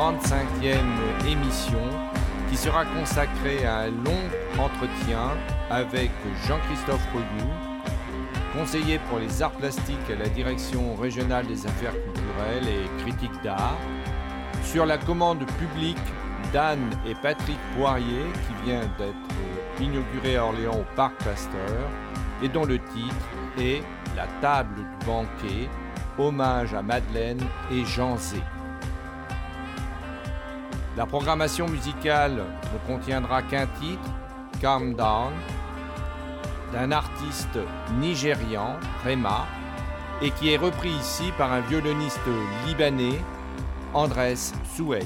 cette 35e émission qui sera consacrée à un long entretien avec Jean-Christophe Rognou, conseiller pour les arts plastiques à la direction régionale des affaires culturelles et critiques d'art, sur la commande publique d'Anne et Patrick Poirier qui vient d'être inaugurée à Orléans au Parc Pasteur et dont le titre est La table du banquet, hommage à Madeleine et Jean Zé. La programmation musicale ne contiendra qu'un titre, Calm Down, d'un artiste nigérian, Rema, et qui est repris ici par un violoniste libanais, Andrés Soued.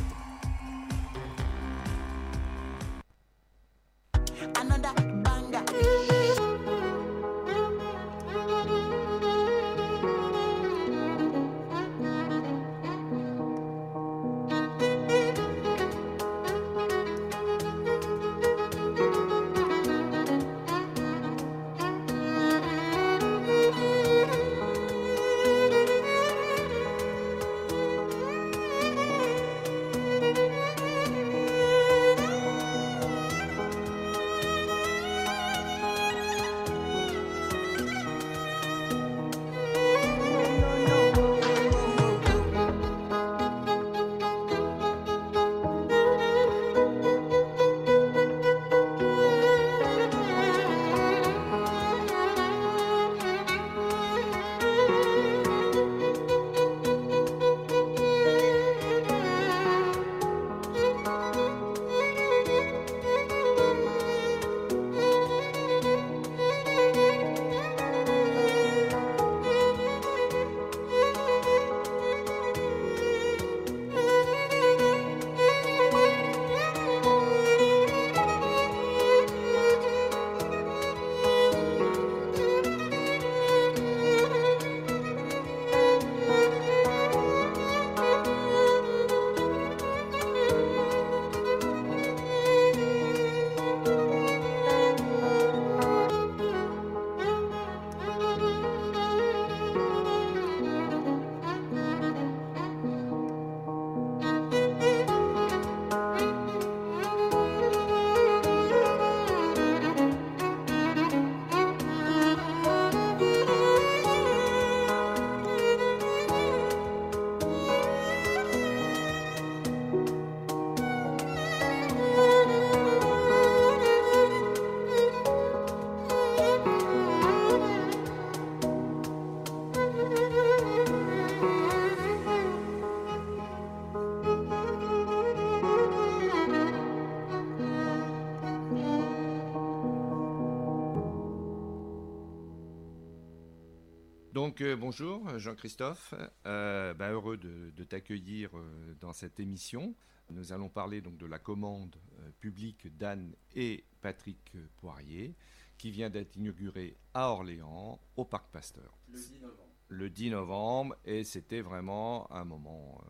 Donc euh, bonjour Jean-Christophe, euh, bah, heureux de, t'accueillir euh, dans cette émission. Nous allons parler donc de la commande publique d'Anne et Patrick Poirier qui vient d'être inaugurée à Orléans au Parc Pasteur. Le 10 novembre. Le 10 novembre et c'était vraiment un moment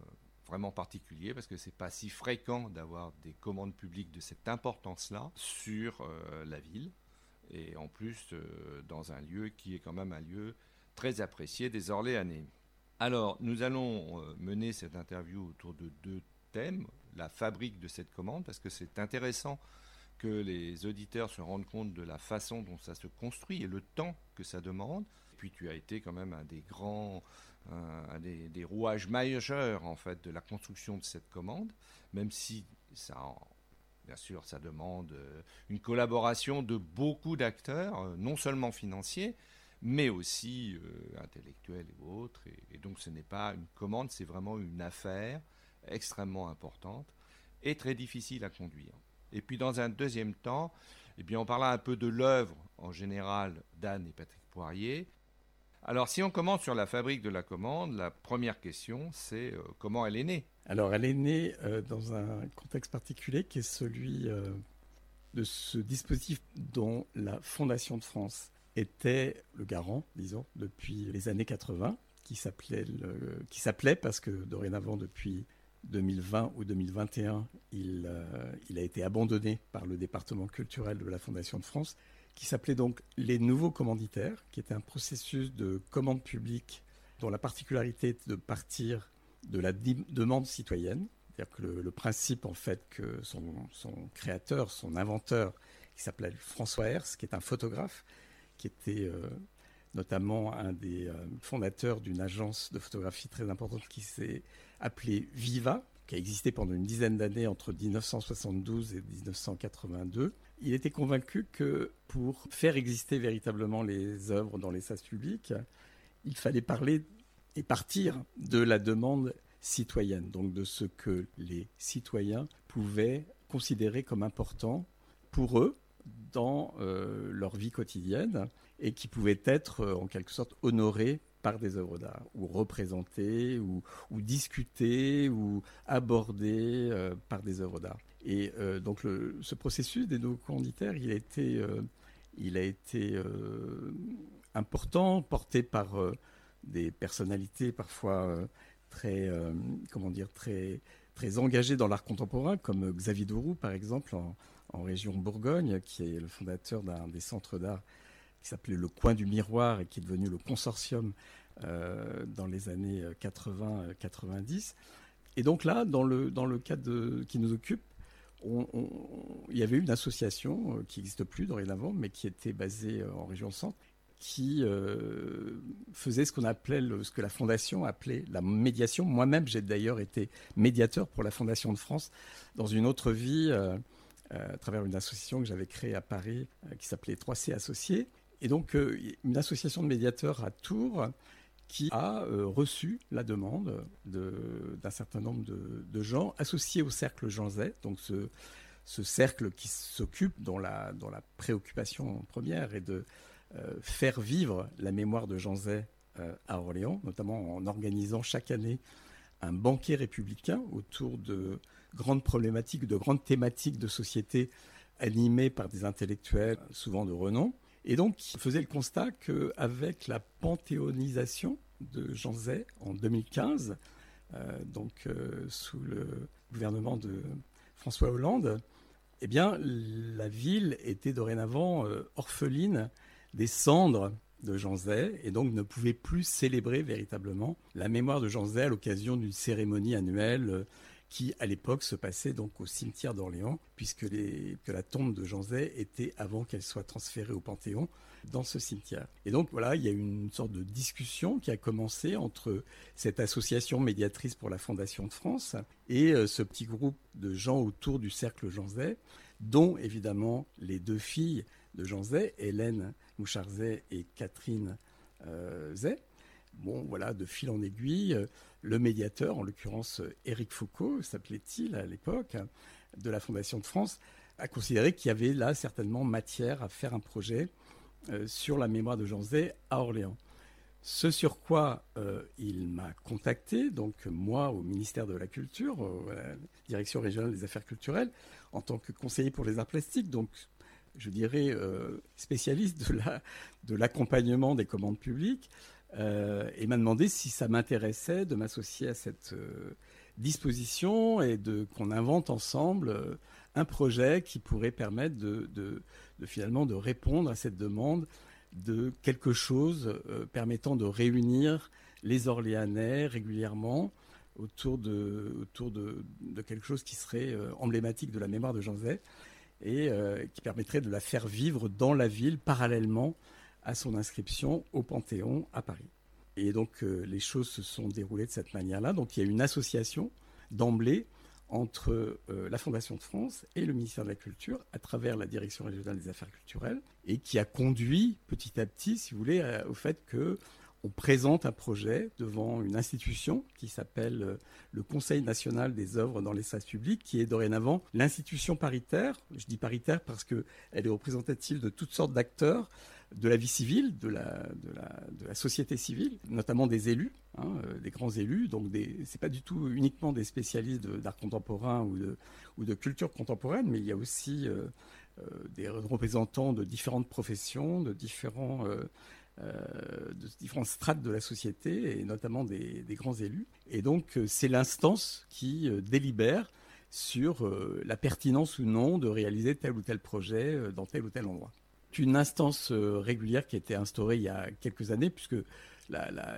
vraiment particulier parce que c'est pas si fréquent d'avoir des commandes publiques de cette importance-là sur la ville et en plus dans un lieu qui est quand même un lieu très apprécié des Orléanais. Alors, nous allons euh, mener cette interview autour de deux thèmes. La fabrique de cette commande, parce que c'est intéressant que les auditeurs se rendent compte de la façon dont ça se construit et le temps que ça demande. Puis tu as été quand même un des grands, un des, rouages majeurs en fait de la construction de cette commande, même si ça, bien sûr, ça demande euh, une collaboration de beaucoup d'acteurs, euh, non seulement financiers, mais aussi euh, intellectuelle et autres. Et, donc ce n'est pas une commande, c'est vraiment une affaire extrêmement importante et très difficile à conduire. Et puis dans un deuxième temps, eh bien, on parlera un peu de l'œuvre en général d'Anne et Patrick Poirier. Alors si on commence sur la fabrique de la commande, la première question c'est euh, comment elle est née? Alors elle est née euh, dans un contexte particulier qui est celui de ce dispositif dont la Fondation de France était le garant, disons, depuis les années 80, qui s'appelait, qui s'appelait parce que dorénavant, depuis 2020 ou 2021, il, euh, il a été abandonné par le département culturel de la Fondation de France, qui s'appelait donc les nouveaux commanditaires, qui était un processus de commande publique dont la particularité était de partir de la demande citoyenne, C'est-à-dire que le, principe, en fait, que son, créateur, son inventeur, qui s'appelait François Hers, qui est un photographe, qui était euh, notamment un des euh, fondateurs d'une agence de photographie très importante qui s'est appelée Viva, qui a existé pendant une dizaine d'années entre 1972 et 1982. Il était convaincu que pour faire exister véritablement les œuvres dans l'espace public, il fallait parler et partir de la demande citoyenne, donc de ce que les citoyens pouvaient considérer comme important pour eux dans euh, leur vie quotidienne et qui pouvaient être euh, en quelque sorte honorés par des œuvres d'art, ou représentés, ou, ou discutés, ou abordés euh, par des œuvres d'art. Et donc ce processus des commanditaires, il a été, il a été important, porté par des personnalités parfois très, euh, comment dire, très, très engagé dans l'art contemporain, comme Xavier Dourou, par exemple, région Bourgogne, qui est le fondateur d'un des centres d'art qui s'appelait le Coin du Miroir et qui est devenu le consortium euh, dans les années 80-90. Et donc là, dans le, dans le cadre qui nous occupe, il y avait une association euh, qui n'existe plus dorénavant, mais qui était basée en région centre, qui euh, faisait ce qu'on appelait, ce que la Fondation appelait la médiation. Moi-même, j'ai d'ailleurs été médiateur pour la Fondation de France dans une autre vie, euh, euh, à travers une association que j'avais créée à Paris, qui s'appelait 3C Associés. Et donc, une association de médiateurs à Tours qui a reçu la demande d'un certain nombre de, gens associés au cercle Jean Zay, donc ce, ce cercle qui s'occupe, dont la, dont la préoccupation première est de euh, faire vivre la mémoire de Jean Zay euh, à Orléans, notamment en organisant chaque année un banquet républicain autour de grandes problématiques, de grandes thématiques de société animées par des intellectuels souvent de renom. Et donc, il faisait le constat qu'avec la panthéonisation de Jean Zay en 2015, euh, donc sous le gouvernement de François Hollande, eh bien, la ville était dorénavant orpheline des cendres de Jean Zay et donc ne pouvait plus célébrer véritablement la mémoire de Jean Zay à l'occasion d'une cérémonie annuelle euh, qui à l'époque se passait donc au cimetière d'Orléans puisque que la tombe de Jean Zay était avant qu'elle soit transférée au Panthéon dans ce cimetière. Et donc voilà, il y a une sorte de discussion qui a commencé entre cette association médiatrice pour la Fondation de France et euh, ce petit groupe de gens autour du cercle Jean Zay, dont évidemment les deux filles de Jean Zay, Hélène Moucharzet et Catherine euh, Zay. Voilà, de fil en aiguille, euh, le médiateur, en l'occurrence Éric Foucault, s'appelait-il à l'époque, de la Fondation de France, a considéré qu'il y avait là certainement matière à faire un projet euh, sur la mémoire de Jean Zay à Orléans. Ce sur quoi il m'a contacté, donc moi au ministère de la Culture, Direction régionale des affaires culturelles, en tant que conseiller pour les arts plastiques, donc je dirais, euh, spécialiste de l'accompagnement des commandes publiques, euh, et m'a demandé si ça m'intéressait de m'associer à cette euh, disposition et de qu'on invente ensemble un projet qui pourrait permettre de, finalement de répondre à cette demande de quelque chose permettant de réunir les Orléanais régulièrement autour de, autour de, quelque chose qui serait emblématique de la mémoire de Jean Zay et euh, qui permettrait de la faire vivre dans la ville parallèlement à son inscription au Panthéon à Paris. Et donc euh, les choses se sont déroulées de cette manière-là. Donc il y a une association d'emblée entre euh, la Fondation de France et le ministère de la Culture à travers la Direction régionale des affaires culturelles et qui a conduit petit à petit, si vous voulez, au fait que on présente un projet devant une institution qui s'appelle euh, le Conseil national des œuvres dans l'espace public, qui est dorénavant l'institution paritaire. Je dis paritaire parce qu'elle est représentative de toutes sortes d'acteurs de la vie civile, de la, société civile, notamment des élus, hein, euh, des grands élus. Donc, ce n'est pas du tout uniquement des spécialistes d'art contemporain ou de, culture contemporaine, mais il y a aussi euh, des représentants de différentes professions, de différents euh, de différentes strates de la société et notamment des, grands élus. Et donc euh, c'est l'instance qui euh, délibère sur la pertinence ou non de réaliser tel ou tel projet dans tel ou tel endroit. Une instance régulière qui a été instaurée il y a quelques années, puisque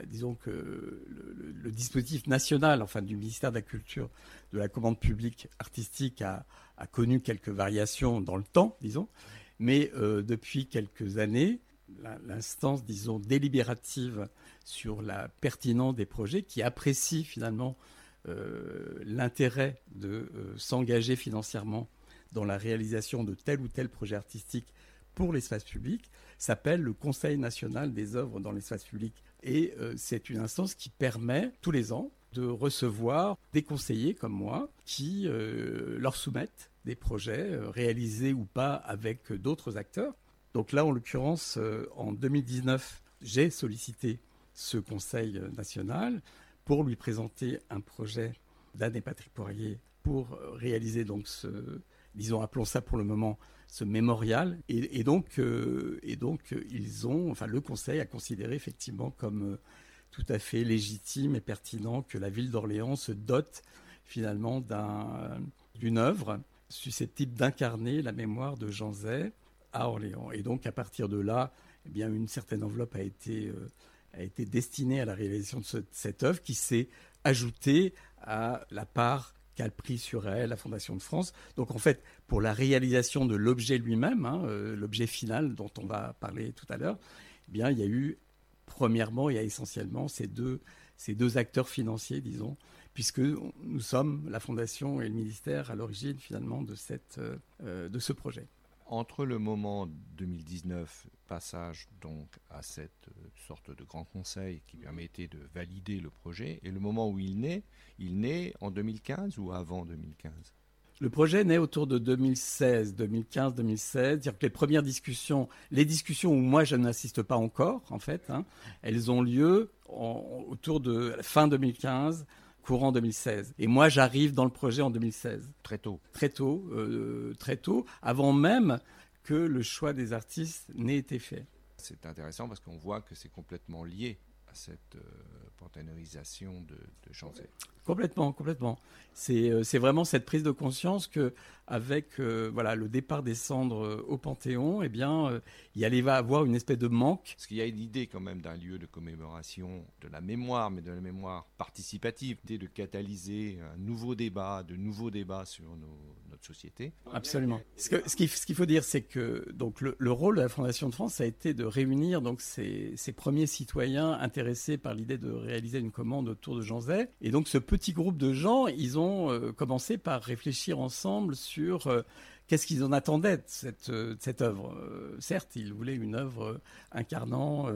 disons que le, dispositif national, enfin du ministère de la Culture, de la commande publique artistique a, connu quelques variations dans le temps, disons, mais euh, depuis quelques années, l'instance, disons, délibérative sur la pertinence des projets, qui apprécie finalement euh, l'intérêt de euh, s'engager financièrement dans la réalisation de tel ou tel projet artistique pour l'espace public, s'appelle le Conseil national des œuvres dans l'espace public. Et euh, c'est une instance qui permet tous les ans de recevoir des conseillers comme moi qui leur soumettent des projets réalisés ou pas avec d'autres acteurs. Donc là, en l'occurrence, en 2019, j'ai sollicité ce Conseil national pour lui présenter un projet d'Anne et Patrick pour réaliser donc ce, disons, appelons ça pour le moment, ce mémorial. Et, donc, euh, et donc, ils ont, enfin, le Conseil a considéré effectivement comme euh, tout à fait légitime et pertinent que la ville d'Orléans se dote finalement d'une œuvre susceptible d'incarner la mémoire de Jean Zay à Orléans. Et donc, à partir de là, eh bien, une certaine enveloppe a été euh, a été destinée à la réalisation de cette œuvre qui s'est ajoutée à la part qu'a pris sur elle la Fondation de France. Donc en fait, pour la réalisation de l'objet lui-même, hein, euh, l'objet final dont on va parler tout à l'heure, eh bien il y a eu premièrement et essentiellement ces deux, ces deux acteurs financiers, disons, puisque nous sommes la Fondation et le ministère à l'origine finalement de, cette, euh, de ce projet. Entre le moment 2019, passage donc à cette euh, sorte de grand conseil qui permettait de valider le projet, et le moment où il naît, il naît en 2015 ou avant 2015 le projet naît autour de 2016, 2015, 2016. Dire que les premières discussions, les discussions où moi je n'assiste pas encore, en fait, hein, elles ont lieu autour de fin 2015, courant 2016. Et moi, j'arrive dans le projet en 2016. Très tôt. Très tôt, euh, très tôt, avant même que le choix des artistes n'ait été fait. C'est intéressant parce qu'on voit que c'est complètement lié cette euh, de, de Chanzay. Complètement, complètement. Euh, c'est vraiment cette prise de conscience que avec euh, voilà le départ des cendres euh, au Panthéon, eh bien, il y allait va avoir une espèce de manque. Parce qu'il y a une idée quand même d'un lieu de commémoration de la mémoire, mais de la mémoire participative, de catalyser un nouveau débat, de nouveaux débats sur notre société. Absolument. Ce qu'il ce faut dire, c'est que donc le, rôle de la Fondation de France a été de réunir donc ces, ces premiers citoyens intéressés par l'idée de réaliser une commande autour de Jean Zay. Et donc ce petit groupe de gens, ils ont euh, commencé par réfléchir ensemble sur euh, qu'est-ce qu'ils en attendaient de cette, euh, œuvre. certes, ils voulaient une œuvre incarnant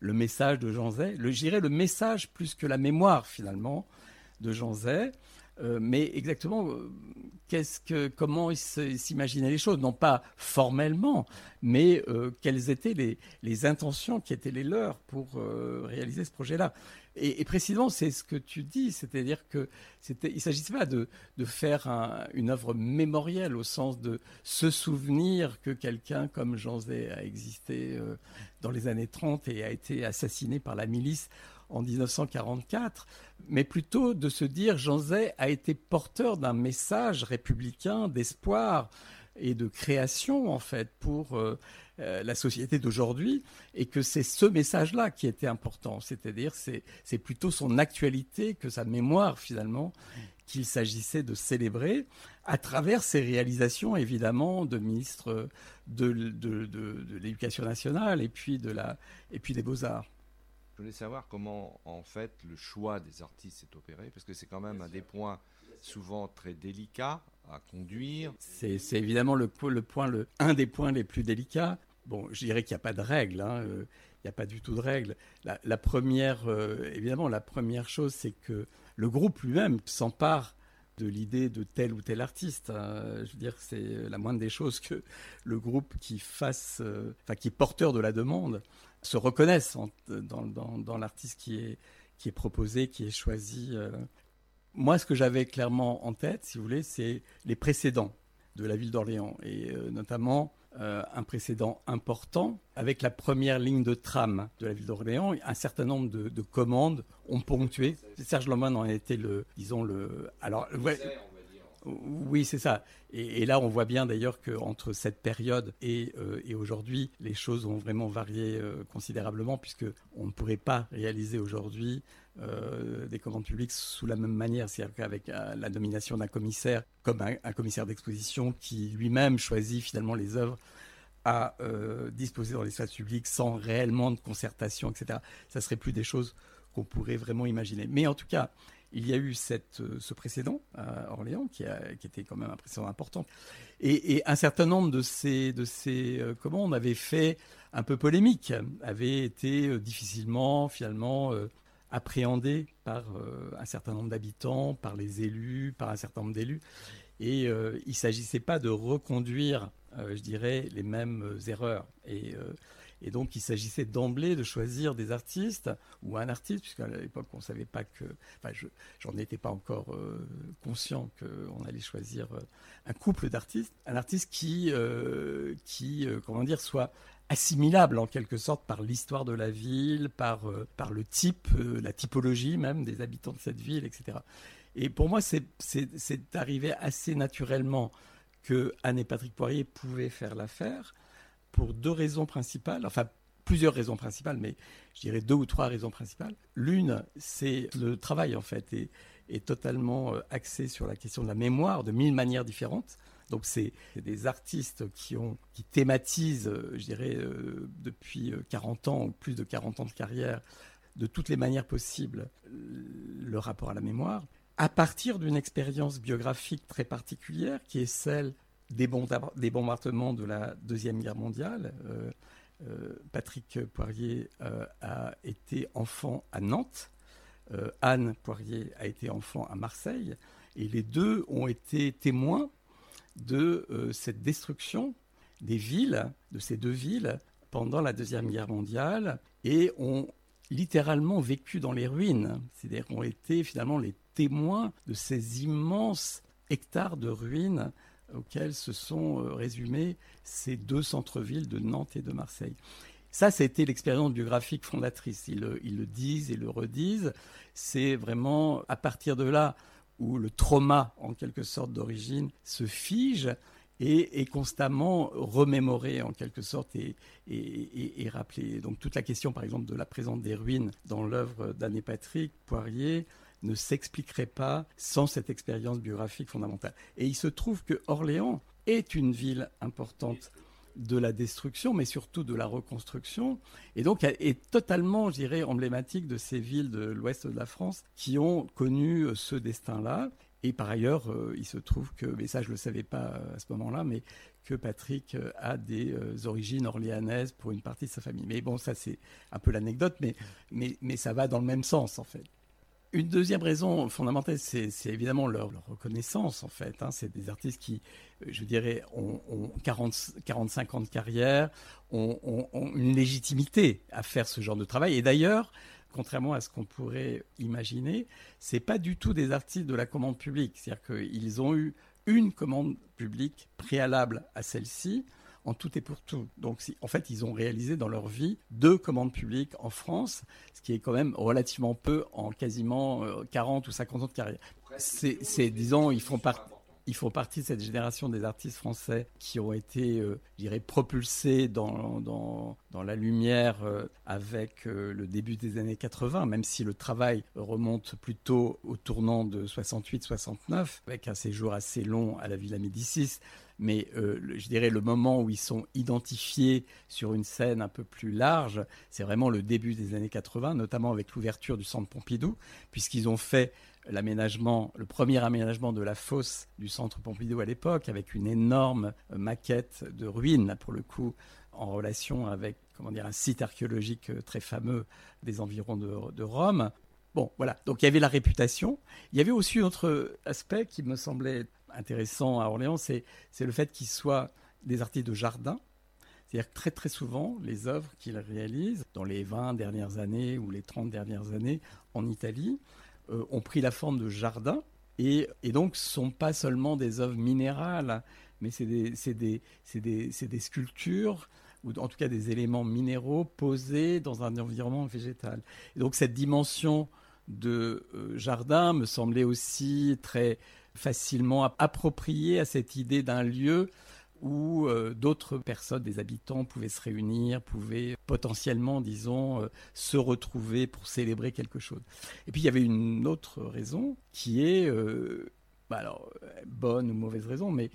le message de Jean Zay, le, le message plus que la mémoire finalement de Jean Zay. mais exactement, qu'est-ce que, comment ils s'imaginaient les choses? Non pas formellement, mais quelles étaient les, les, intentions qui étaient les leurs pour réaliser ce projet-là. Et, précisément, c'est ce que tu dis, c'est-à-dire que c'était, il s'agissait pas de, faire une œuvre mémorielle au sens de se souvenir que quelqu'un comme Jean Zay a existé euh, dans les années 30 et a été assassiné par la milice en 1944, mais plutôt de se dire Jean Zay a été porteur d'un message républicain d'espoir et de création en fait pour euh, euh, la société d'aujourd'hui et que c'est ce message-là qui était important, c'est-à-dire c'est, c'est plutôt son actualité que sa mémoire finalement qu'il s'agissait de célébrer à travers ses réalisations évidemment de ministre de, de, de, l'éducation nationale et puis, de la, et puis des beaux-arts. Je voulais savoir comment en fait le choix des artistes s'est opéré parce que c'est quand même un des points souvent très délicats à conduire. C'est évidemment le, le, point, le, un des points les plus délicats. Bon, je dirais qu'il n'y a pas de règle. Hein, euh, il n'y a pas du tout de règle. La, première, euh, évidemment, la première chose, c'est que le groupe lui-même s'empare de l'idée de tel ou tel artiste. Hein. Je veux dire, c'est la moindre des choses que le groupe qui fasse, euh, qui est porteur de la demande, se reconnaisse dans, dans, l'artiste qui est, qui est proposé, qui est choisi. Moi, ce que j'avais clairement en tête, si vous voulez, c'est les précédents de la ville d'Orléans, et notamment euh, un précédent important avec la première ligne de tram de la ville d'Orléans. Un certain nombre de, commandes ont ponctué. Serge Loman en été le, disons le. Alors, Oui, c'est ça. Et, là, on voit bien d'ailleurs qu'entre cette période et, euh, et aujourd'hui, les choses ont vraiment varié euh, considérablement, puisque on ne pourrait pas réaliser aujourd'hui euh, des commandes publiques sous la même manière, c'est-à-dire qu'avec la nomination d'un commissaire, comme un, commissaire d'exposition qui lui-même choisit finalement les œuvres à disposer dans l'espace public sans réellement de concertation, etc. Ça serait plus des choses qu'on pourrait vraiment imaginer. Mais en tout cas, il y a eu euh, ce précédent à Orléans qui, était quand même un précédent important. Et, un certain nombre de ces, de ces euh, commandes avaient fait un peu polémique, avaient été euh, difficilement finalement appréhendées par un certain nombre d'habitants, par les élus, par un certain nombre d'élus. Et il ne s'agissait pas de reconduire, je dirais, les mêmes erreurs. Et et donc, il s'agissait d'emblée de choisir des artistes ou un artiste, puisqu'à l'époque, on ne savait pas que. Enfin, j'en étais pas encore euh, conscient qu'on allait choisir euh, un couple d'artistes, un artiste qui, euh, qui comment dire, soit assimilable en quelque sorte par l'histoire de la ville, par, par le type, la typologie même des habitants de cette ville, etc. Et pour moi, c'est arrivé assez naturellement que Anne et Patrick Poirier pouvaient faire l'affaire pour deux raisons principales, enfin plusieurs raisons principales, mais je dirais deux ou trois raisons principales. L'une, c'est le travail en fait est, totalement euh, axé sur la question de la mémoire de mille manières différentes. Donc c'est des artistes qui, ont, qui thématisent, euh, je dirais, euh, depuis 40 ans ou plus de 40 ans de carrière, de toutes les manières possibles, le rapport à la mémoire, à partir d'une expérience biographique très particulière qui est celle des, bombardements de la Deuxième Guerre mondiale. Euh, euh, Patrick Poirier euh, a été enfant à Nantes, Anne Poirier a été enfant à Marseille, et les deux ont été témoins de cette destruction des villes, de ces deux villes, pendant la Deuxième Guerre mondiale, et ont littéralement vécu dans les ruines, c'est-à-dire ont été finalement les témoins de ces immenses hectares de ruines auxquels se sont euh, résumés ces deux centres-villes de Nantes et de Marseille. Ça, c'était l'expérience biographique fondatrice. Ils le, disent et le redisent. C'est vraiment à partir de là où le trauma, en quelque sorte d'origine, se fige et est constamment remémoré en quelque sorte et, et, rappelé. Donc toute la question, par exemple, de la présence des ruines dans l'œuvre d'Anne Patrick Poirier, ne s'expliquerait pas sans cette expérience biographique fondamentale. Et il se trouve que Orléans est une ville importante de la destruction, mais surtout de la reconstruction, et donc est totalement, je dirais, emblématique de ces villes de l'ouest de la France qui ont connu euh, ce destin-là. Et par ailleurs, euh, il se trouve que, mais ça je ne le savais pas euh, à ce moment-là, mais que Patrick a des origines orléanaises pour une partie de sa famille. Mais bon, ça c'est un peu l'anecdote, mais, mais, mais ça va dans le même sens en fait. Une deuxième raison fondamentale, c'est évidemment leur, reconnaissance, en fait. Hein. C'est des artistes qui, euh, je dirais, ont, 40, 45 ans de carrière, ont, une légitimité à faire ce genre de travail. Et d'ailleurs, contrairement à ce qu'on pourrait imaginer, c'est pas du tout des artistes de la commande publique. C'est-à-dire qu'ils ont eu une commande publique préalable à celle-ci en tout et pour tout. Donc, en fait, ils ont réalisé dans leur vie deux commandes publiques en France, ce qui est quand même relativement peu en quasiment 40 euh, ou 50 ans de carrière. C'est, disons, ils font partie ils font partie de cette génération des artistes français qui ont été, euh, je dirais, propulsés dans, dans, la lumière euh, avec le début des années 80, même si le travail remonte plutôt au tournant de 68-69, avec un séjour assez long à la Villa Médicis mais euh, je dirais le moment où ils sont identifiés sur une scène un peu plus large, c'est vraiment le début des années 80, notamment avec l'ouverture du centre Pompidou, puisqu'ils ont fait l'aménagement, le premier aménagement de la fosse du centre Pompidou à l'époque, avec une énorme euh, maquette de ruines, pour le coup, en relation avec comment dire, un site archéologique euh, très fameux des environs de, de Rome. Bon, voilà. Donc il y avait la réputation. Il y avait aussi un autre aspect qui me semblait intéressant à Orléans, c'est le fait qu'ils soient des artistes de jardin. C'est-à-dire que très très souvent, les œuvres qu'ils réalisent dans les 20 dernières années ou les 30 dernières années en Italie euh, ont pris la forme de jardin et, et donc ne sont pas seulement des œuvres minérales, mais c'est des, des, des, des, sculptures ou en tout cas des éléments minéraux posés dans un environnement végétal. Et donc cette dimension de euh, jardin me semblait aussi très facilement approprié à cette idée d'un lieu où euh, d'autres personnes, des habitants, pouvaient se réunir, pouvaient potentiellement, disons, euh, se retrouver pour célébrer quelque chose. Et puis il y avait une autre raison qui est, euh, bah alors, bonne ou mauvaise raison, mais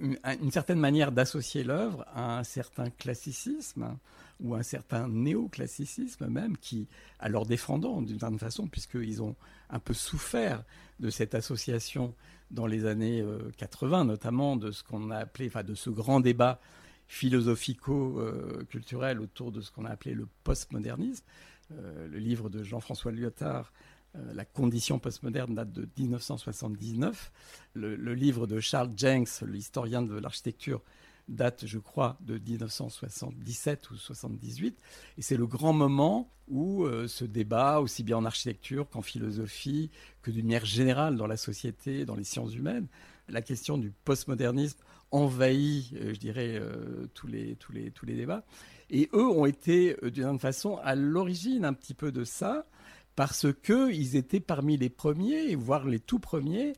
une, certaine manière d'associer l'œuvre à un certain classicisme ou un certain néoclassicisme même qui, leur défendant d'une certaine façon, puisqu'ils ont un peu souffert de cette association dans les années 80, euh, notamment de ce qu'on a appelé, de ce grand débat philosophico-culturel autour de ce qu'on a appelé le postmodernisme. Euh, le livre de Jean-François Lyotard, euh, La condition postmoderne, date de 1979. Le, le livre de Charles Jenks, l'historien de l'architecture, date, je crois, de 1977 ou 78. Et c'est le grand moment où euh, ce débat, aussi bien en architecture qu'en philosophie, que d'une manière générale dans la société, dans les sciences humaines, la question du postmodernisme envahit, euh, je dirais, euh, tous, les, tous, les, tous les débats. Et eux ont été, d'une certaine façon, à l'origine un petit peu de ça, parce qu'ils étaient parmi les premiers, voire les tout premiers,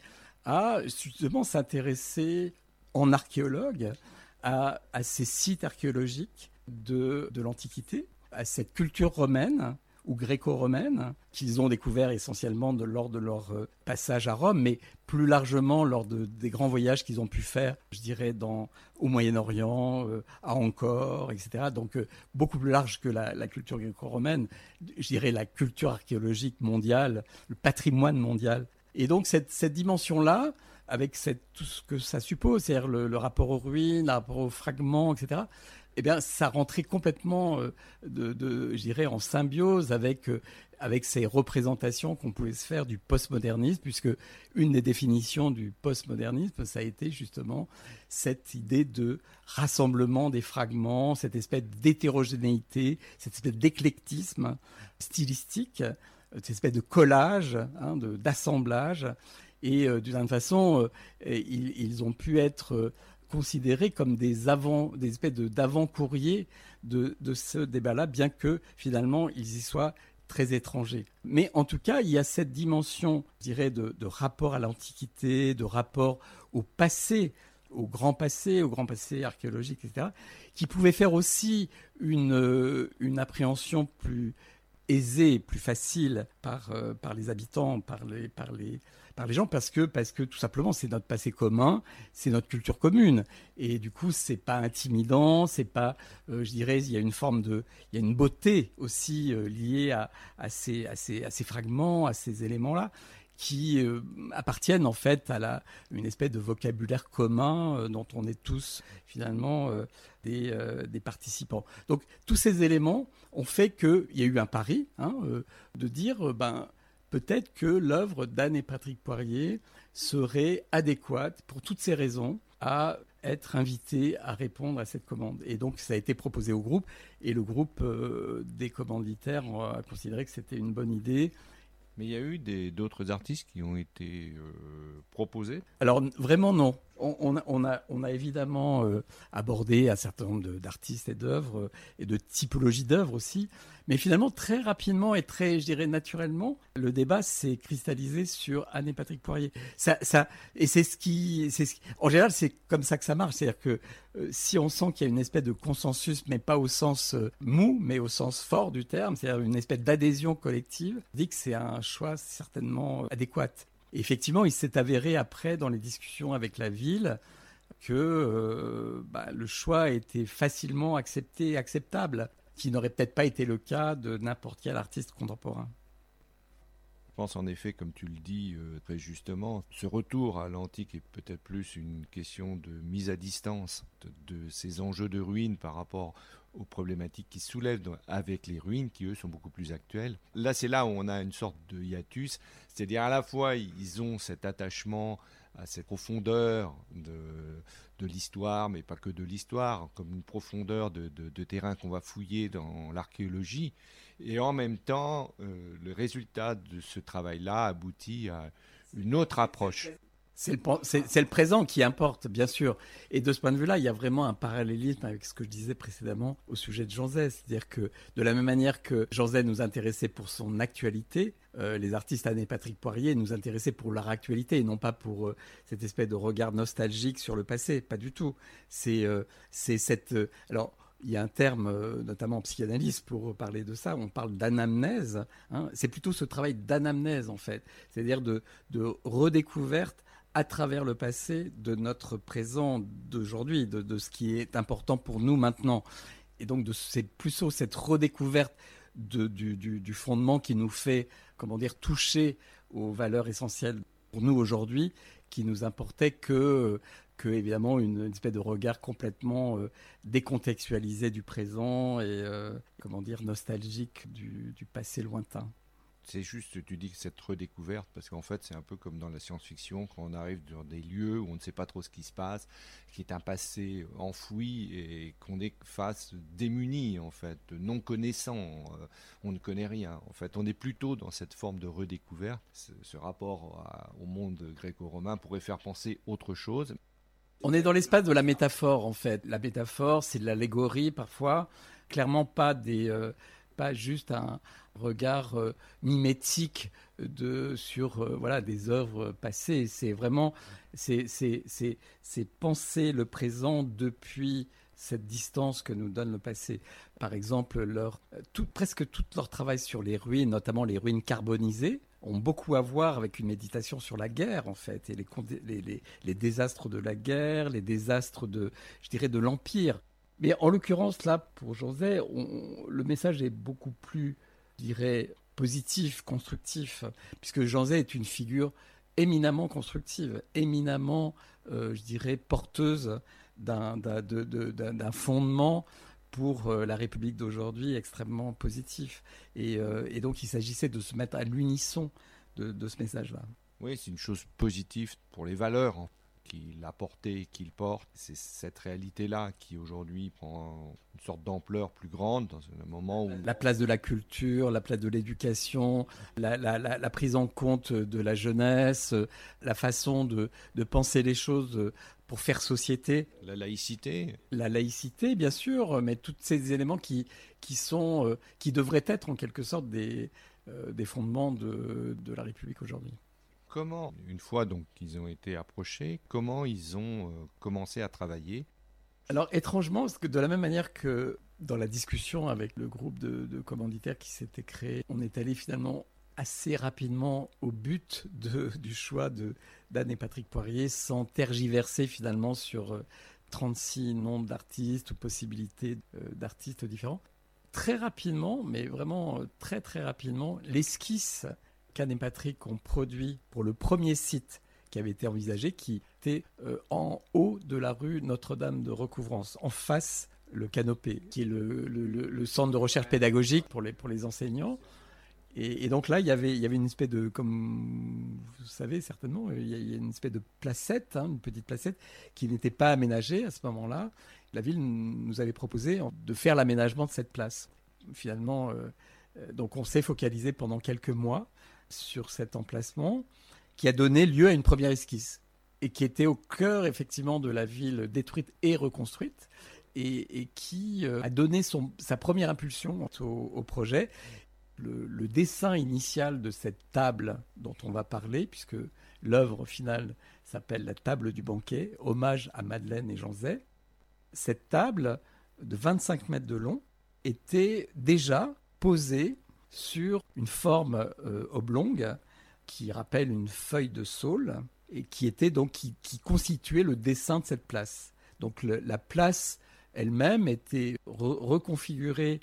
à justement s'intéresser en archéologue à, ces sites archéologiques de, de l'Antiquité, à cette culture romaine ou gréco-romaine qu'ils ont découvert essentiellement lors de leur euh, passage à Rome, mais plus largement lors des grands voyages qu'ils ont pu faire, je dirais, dans, au Moyen-Orient, euh, à Ankor, etc. Donc euh, beaucoup plus large que la, la culture gréco-romaine, je dirais la culture archéologique mondiale, le patrimoine mondial. Et donc cette, cette dimension-là, avec tout ce que ça suppose, c'est-à-dire le, rapport aux ruines, le rapport aux fragments, etc., eh bien, ça rentrait complètement, euh, je dirais, en symbiose avec, euh, avec ces représentations qu'on pouvait se faire du postmodernisme, puisque une des définitions du postmodernisme, ça a été justement cette idée de rassemblement des fragments, cette espèce d'hétérogénéité, cette espèce d'éclectisme stylistique, cette espèce de collage, hein, d'assemblage. Et euh, d'une certaine façon, euh, ils, ont pu être euh, considérés comme des, avant, des espèces d'avant-courriers de, ce débat-là, bien que finalement ils y soient très étrangers. Mais en tout cas, il y a cette dimension, je dirais, de, rapport à l'Antiquité, de rapport au passé, au grand passé, au grand passé archéologique, etc., qui pouvait faire aussi une, une appréhension plus aisée, plus facile par, par les habitants, par les, par les, par les gens parce que, parce que tout simplement c'est notre passé commun, c'est notre culture commune. Et du coup, c'est pas intimidant, c'est pas, euh, je dirais, il y a une forme de, il y a une beauté aussi euh, liée à, à, ces, à, ces, à ces fragments, à ces éléments-là qui euh, appartiennent en fait à la, une espèce de vocabulaire commun dont on est tous finalement des, des, participants. Donc tous ces éléments ont fait qu'il y a eu un pari hein, de dire ben peut-être que l'œuvre d'Anne et Patrick Poirier serait adéquate, pour toutes ces raisons, à être invité à répondre à cette commande. Et donc ça a été proposé au groupe, et le groupe euh, des commanditaires a considéré que c'était une bonne idée. Mais il y a eu d'autres artistes qui ont été euh, proposés? Alors vraiment non. On, a, on, évidemment euh, abordé un certain nombre d'artistes et d'œuvres, et de typologies d'œuvres aussi. Mais finalement, très rapidement et très, je dirais, naturellement, le débat s'est cristallisé sur Anne et Patrick Poirier. Ça, et c'est ce qui, en général, c'est comme ça que ça marche. C'est-à-dire que euh, si on sent qu'il y a une espèce de consensus, mais pas au sens euh, mou, mais au sens fort du terme, c'est-à-dire une espèce d'adhésion collective, dit que c'est un choix certainement adéquat. Et effectivement, il s'est avéré après, dans les discussions avec la ville, que euh, bah, le choix été facilement accepté, acceptable qui n'aurait peut-être pas été le cas de n'importe quel artiste contemporain. Je pense en effet, comme tu le dis euh, très justement, ce retour à l'antique est peut-être plus une question de mise à distance de, ces enjeux de ruines par rapport aux problématiques qui soulèvent avec les ruines, qui eux sont beaucoup plus actuelles. Là, c'est là où on a une sorte de hiatus, c'est-à-dire à la fois ils ont cet attachement à cette profondeur de, de l'histoire, mais pas que de l'histoire, comme une profondeur de, terrain qu'on va fouiller dans l'archéologie. Et en même temps, euh, le résultat de ce travail-là aboutit à une autre approche. C'est le, présent qui importe, bien sûr. Et de ce point de vue-là, il y a vraiment un parallélisme avec ce que je disais précédemment au sujet de Jean Zay. C'est-à-dire que de la même manière que Jean Zay nous intéressait pour son actualité, euh, les artistes Anne et Patrick Poirier nous intéressaient pour leur actualité et non pas pour euh, cette espèce de regard nostalgique sur le passé. Pas du tout. C'est euh, cette... alors, il y a un terme, notamment en psychanalyse, pour parler de ça. On parle d'anamnèse. Hein. C'est plutôt ce travail d'anamnèse, en fait. C'est-à-dire de, de redécouverte à travers le passé de notre présent d'aujourd'hui, de, ce qui est important pour nous maintenant. Et donc, c'est plutôt cette redécouverte du, fondement qui nous fait, comment dire, toucher aux valeurs essentielles pour nous aujourd'hui, qui nous importait que, que évidemment, une, espèce de regard complètement euh, décontextualisé du présent et, euh, comment dire, nostalgique du passé lointain c'est juste, tu dis que cette redécouverte, parce qu'en fait, c'est un peu comme dans la science-fiction, quand on arrive dans des lieux où on ne sait pas trop ce qui se passe, qui est un passé enfoui et qu'on est face démuni, en fait, non connaissant, euh, on ne connaît rien. En fait, on est plutôt dans cette forme de redécouverte. Ce, rapport au monde gréco-romain pourrait faire penser autre chose. On est dans l'espace de la métaphore, en fait. La métaphore, c'est de l'allégorie parfois, clairement pas des. Euh, pas juste un regard euh, mimétique de, sur euh, voilà, des œuvres passées. C'est vraiment c'est, penser le présent depuis cette distance que nous donne le passé. Par exemple, leur, presque tout leur travail sur les ruines, notamment les ruines carbonisées, ont beaucoup à voir avec une méditation sur la guerre, en fait, et les, les, les désastres de la guerre, les désastres de, je dirais, de l'Empire. Mais en l'occurrence, là, pour José, le message est beaucoup plus, je dirais, positif, constructif, puisque José est une figure éminemment constructive, éminemment, euh, je dirais, porteuse d'un fondement pour euh, la République d'aujourd'hui extrêmement positif. Euh, et, donc il s'agissait de se mettre à l'unisson de, de, ce message-là. Oui, c'est une chose positive pour les valeurs qu'il a porté, qu'il porte. C'est cette réalité-là qui aujourd'hui prend une sorte d'ampleur plus grande dans un moment où... La place de la culture, la place de l'éducation, la, prise en compte de la jeunesse, la façon de, penser les choses pour faire société. La laïcité. La laïcité, bien sûr, mais tous ces éléments qui, qui, sont, euh, qui devraient être en quelque sorte des, euh, des fondements de, de la République aujourd'hui. Comment, une fois donc qu'ils ont été approchés, comment ils ont euh, commencé à travailler? Alors étrangement, parce que de la même manière que dans la discussion avec le groupe de, commanditaires qui s'était créé, on est allé finalement assez rapidement au but du choix de d'Anne et Patrick Poirier sans tergiverser finalement sur 36 euh, noms d'artistes ou possibilités euh, d'artistes différents. Très rapidement, mais vraiment très très rapidement, l'esquisse Can et Patrick ont produit pour le premier site qui avait été envisagé, qui était euh, en haut de la rue Notre-Dame de Recouvrance, en face le Canopé, qui est le, centre de recherche pédagogique pour les, pour les enseignants. Et, donc là, il y, avait, il y avait une espèce de, comme vous savez certainement, il y a, une espèce de placette, hein, une petite placette qui n'était pas aménagée à ce moment-là. La ville nous avait proposé de faire l'aménagement de cette place. Finalement, euh, euh, donc on s'est focalisé pendant quelques mois sur cet emplacement qui a donné lieu à une première esquisse et qui était au cœur effectivement de la ville détruite et reconstruite et, qui euh, a donné son, sa première impulsion au, projet. Le, dessin initial de cette table dont on va parler, puisque l'œuvre finale s'appelle la table du banquet, hommage à Madeleine et Jean Zay, cette table de 25 mètres de long était déjà posée sur une forme euh, oblongue qui rappelle une feuille de saule et qui était donc qui, constituait le dessin de cette place. Donc la place elle-même était reconfigurée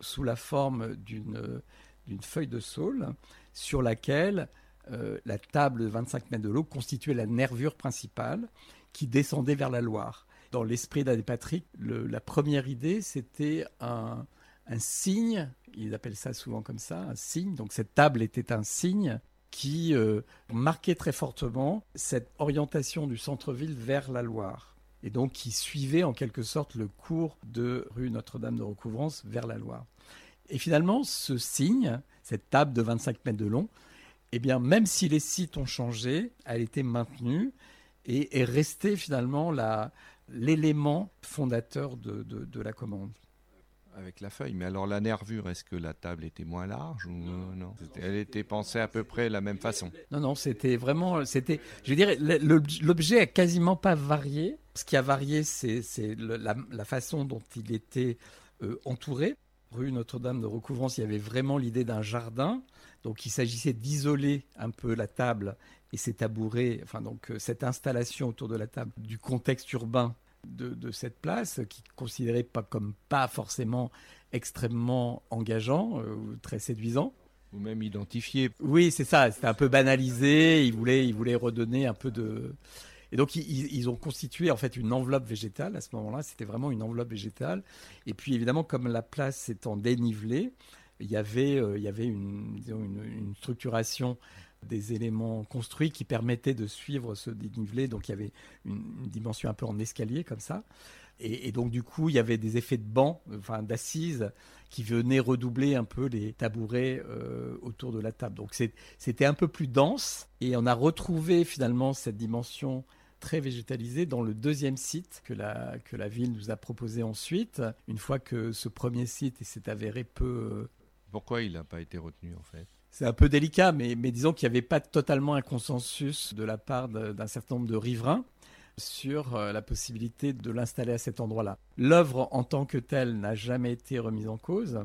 sous la forme d'une feuille de saule sur laquelle euh, la table de 25 mètres de l'eau constituait la nervure principale qui descendait vers la Loire. Dans l'esprit d'Anne Patrick, la première idée, c'était un, un signe, ils appellent ça souvent comme ça, un signe. Donc cette table était un signe qui euh, marquait très fortement cette orientation du centre-ville vers la Loire. Et donc qui suivait en quelque sorte le cours de rue Notre-Dame de Recouvrance vers la Loire. Et finalement, ce signe, cette table de 25 mètres de long, eh bien, même si les sites ont changé, elle était maintenue et est restée finalement l'élément fondateur de, de, la commande. Avec la feuille. Mais alors la nervure, est-ce que la table était moins large ou non Elle était pensée à peu près de la même façon. Non, non, c'était vraiment, c'était, je veux dire, l'objet a quasiment pas varié. Ce qui a varié, c'est la, la, façon dont il était euh, entouré. Rue Notre-Dame de Recouvrance, il y avait vraiment l'idée d'un jardin. Donc il s'agissait d'isoler un peu la table et ses tabourets, enfin donc euh, cette installation autour de la table du contexte urbain de, cette place, qui considéré pas comme pas forcément extrêmement engageant euh, ou très séduisant. Ou même identifié. Oui, c'est ça, c'était un peu banalisé, ils voulaient, ils voulaient redonner un peu de... Et donc, ils, ils, ont constitué en fait une enveloppe végétale à ce moment-là. C'était vraiment une enveloppe végétale. Et puis, évidemment, comme la place étant dénivelée, il y avait, euh, il y avait une, une, structuration des éléments construits qui permettaient de suivre ce dénivelé. Donc il y avait une, dimension un peu en escalier comme ça. Et, donc du coup, il y avait des effets de banc, enfin d'assises, qui venaient redoubler un peu les tabourets euh, autour de la table. Donc c'était un peu plus dense. Et on a retrouvé finalement cette dimension très végétalisée dans le deuxième site que la, que la ville nous a proposé ensuite, une fois que ce premier site s'est avéré peu pourquoi il n'a pas été retenu en fait? C'est un peu délicat, mais, disons qu'il n'y avait pas totalement un consensus de la part d'un certain nombre de riverains sur euh, la possibilité de l'installer à cet endroit-là. L'œuvre en tant que telle n'a jamais été remise en cause.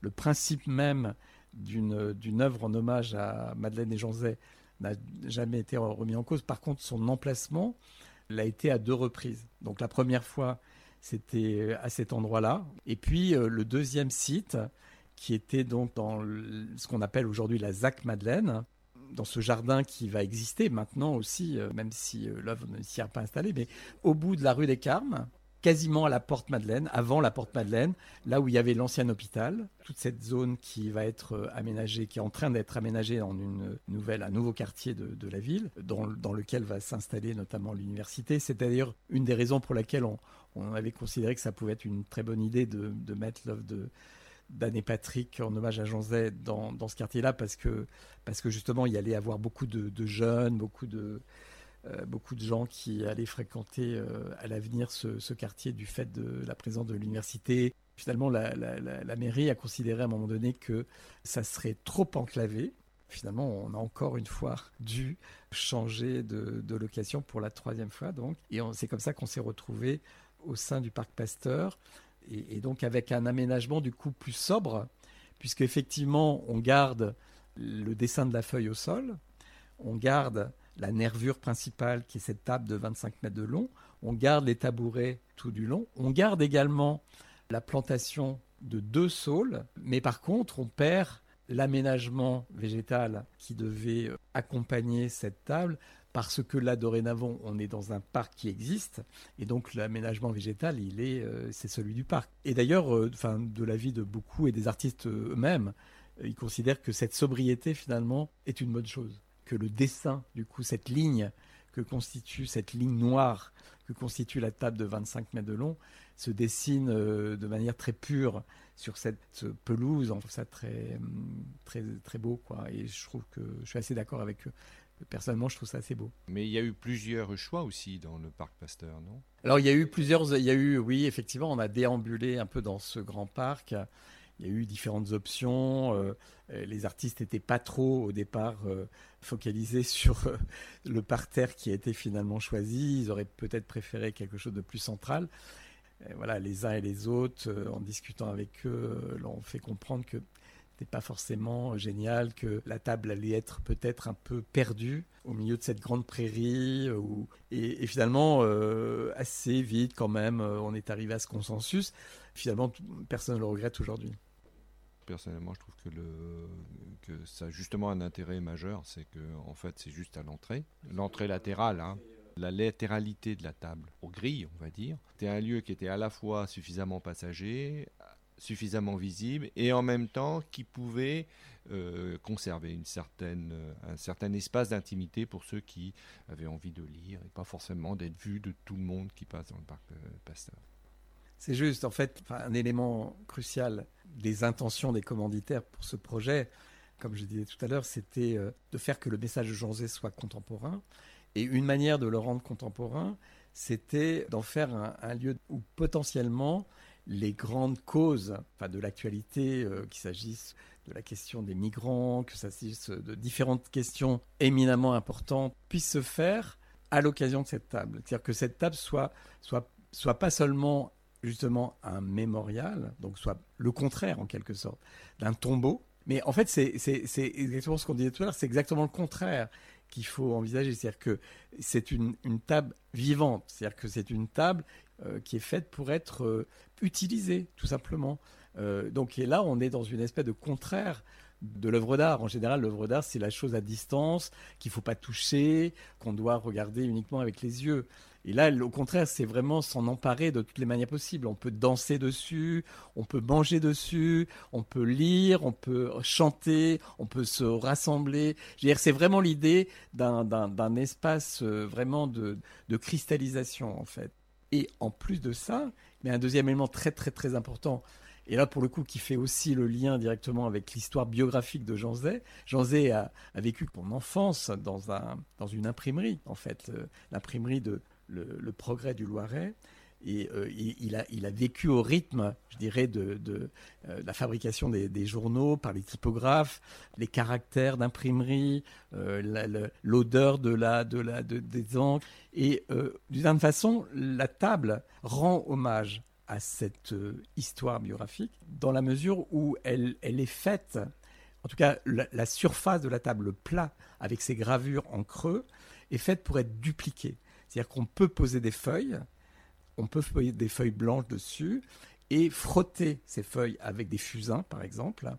Le principe même d'une œuvre en hommage à Madeleine et Zay n'a jamais été remis en cause. Par contre, son emplacement l'a été à deux reprises. Donc la première fois, c'était à cet endroit-là. Et puis euh, le deuxième site, qui était donc dans ce qu'on appelle aujourd'hui la ZAC Madeleine, dans ce jardin qui va exister maintenant aussi, euh, même si euh, l'œuvre ne s'y est pas installée, mais au bout de la rue des Carmes, quasiment à la porte Madeleine, avant la porte Madeleine, là où il y avait l'ancien hôpital, toute cette zone qui va être euh, aménagée, qui est en train d'être aménagée en une nouvelle, un nouveau quartier de, la ville, dans, lequel va s'installer notamment l'université. C'est d'ailleurs une des raisons pour laquelle on, on, avait considéré que ça pouvait être une très bonne idée de, de mettre l'œuvre de d'Anne Patrick en hommage à Jean Zay dans, dans ce quartier-là parce que, parce que justement il allait avoir beaucoup de, jeunes, beaucoup de, euh, beaucoup de gens qui allaient fréquenter euh, à l'avenir ce, ce, quartier du fait de la présence de l'université. Finalement, la, la, mairie a considéré à un moment donné que ça serait trop enclavé. Finalement, on a encore une fois dû changer de, de location pour la troisième fois. Donc, et c'est comme ça qu'on s'est retrouvé au sein du parc Pasteur et, donc avec un aménagement du coup plus sobre, puisque effectivement on garde le dessin de la feuille au sol, on garde la nervure principale qui est cette table de 25 mètres de long, on garde les tabourets tout du long, on garde également la plantation de deux saules, mais par contre on perd l'aménagement végétal qui devait accompagner cette table parce que là, dorénavant, on est dans un parc qui existe, et donc l'aménagement végétal, il est, euh, c'est celui du parc. Et d'ailleurs, euh, de l'avis de beaucoup et des artistes eux-mêmes, ils considèrent que cette sobriété, finalement, est une bonne chose. Que le dessin, du coup, cette ligne que constitue, cette ligne noire que constitue la table de 25 mètres de long, se dessine euh, de manière très pure sur cette pelouse. On trouve ça très, très, très beau, quoi. Et je trouve que je suis assez d'accord avec. Personnellement, je trouve ça assez beau. Mais il y a eu plusieurs choix aussi dans le parc Pasteur, non? Alors, il y a eu plusieurs. Il y a eu, oui, effectivement, on a déambulé un peu dans ce grand parc. Il y a eu différentes options. Euh, les artistes n'étaient pas trop, au départ, euh, focalisés sur euh, le parterre qui a été finalement choisi. Ils auraient peut-être préféré quelque chose de plus central. voilà, les uns et les autres, en discutant avec eux, l'ont fait comprendre que n'était pas forcément génial, que la table allait être peut-être un peu perdue au milieu de cette grande prairie. Euh, et, finalement, euh, assez vite quand même, euh, on est arrivé à ce consensus. Finalement, personne ne le regrette aujourd'hui. Personnellement, je trouve que, le, que ça a justement un intérêt majeur, c'est que en fait, c'est juste à l'entrée, l'entrée latérale. Hein. la latéralité de la table, aux grilles, on va dire. C'était un lieu qui était à la fois suffisamment passager, suffisamment visible et en même temps qui pouvait euh, conserver une certaine, euh, un certain espace d'intimité pour ceux qui avaient envie de lire et pas forcément d'être vus de tout le monde qui passe dans le parc euh, Pasteur. C'est juste, en fait, un élément crucial des intentions des commanditaires pour ce projet, comme je disais tout à l'heure, c'était de faire que le message de Jean Zay soit contemporain. Et une manière de le rendre contemporain, c'était d'en faire un, lieu où potentiellement les grandes causes enfin, de l'actualité, euh, qu'il s'agisse de la question des migrants, que s'agisse de différentes questions éminemment importantes, puissent se faire à l'occasion de cette table. C'est-à-dire que cette table soit, soit, soit pas seulement justement un mémorial, donc soit le contraire en quelque sorte d'un tombeau, mais en fait c'est exactement ce qu'on disait tout à l'heure, c'est exactement le contraire qu'il faut envisager. C'est-à-dire que c'est une, table vivante, c'est-à-dire que c'est une table euh, qui est faite pour être euh, utilisée, tout simplement. Euh, donc et là, on est dans une espèce de contraire de l'œuvre d'art. En général, l'œuvre d'art, c'est la chose à distance, qu'il ne faut pas toucher, qu'on doit regarder uniquement avec les yeux. Et là, au contraire, c'est vraiment s'en emparer de toutes les manières possibles. On peut danser dessus, on peut manger dessus, on peut lire, on peut chanter, on peut se rassembler. C'est vraiment l'idée d'un espace vraiment de, de, cristallisation, en fait. Et en plus de ça, mais un deuxième élément très, très, très important, et là, pour le coup, qui fait aussi le lien directement avec l'histoire biographique de Jean Zay. Jean Zay a, vécu son enfance dans, un, dans une imprimerie, en fait, l'imprimerie de, le, progrès du Loiret. Et euh, il, a, vécu au rythme, je dirais, de, euh, la fabrication des, journaux par les typographes, les caractères d'imprimerie, euh, l'odeur de la, de des encres. Et d'une certaine façon, la table rend hommage à cette histoire biographique dans la mesure où elle, est faite, en tout cas la, surface de la table, le plat avec ses gravures en creux, est faite pour être dupliquée. C'est-à-dire qu'on peut poser des feuilles, on peut poser des feuilles blanches dessus et frotter ces feuilles avec des fusains, par exemple,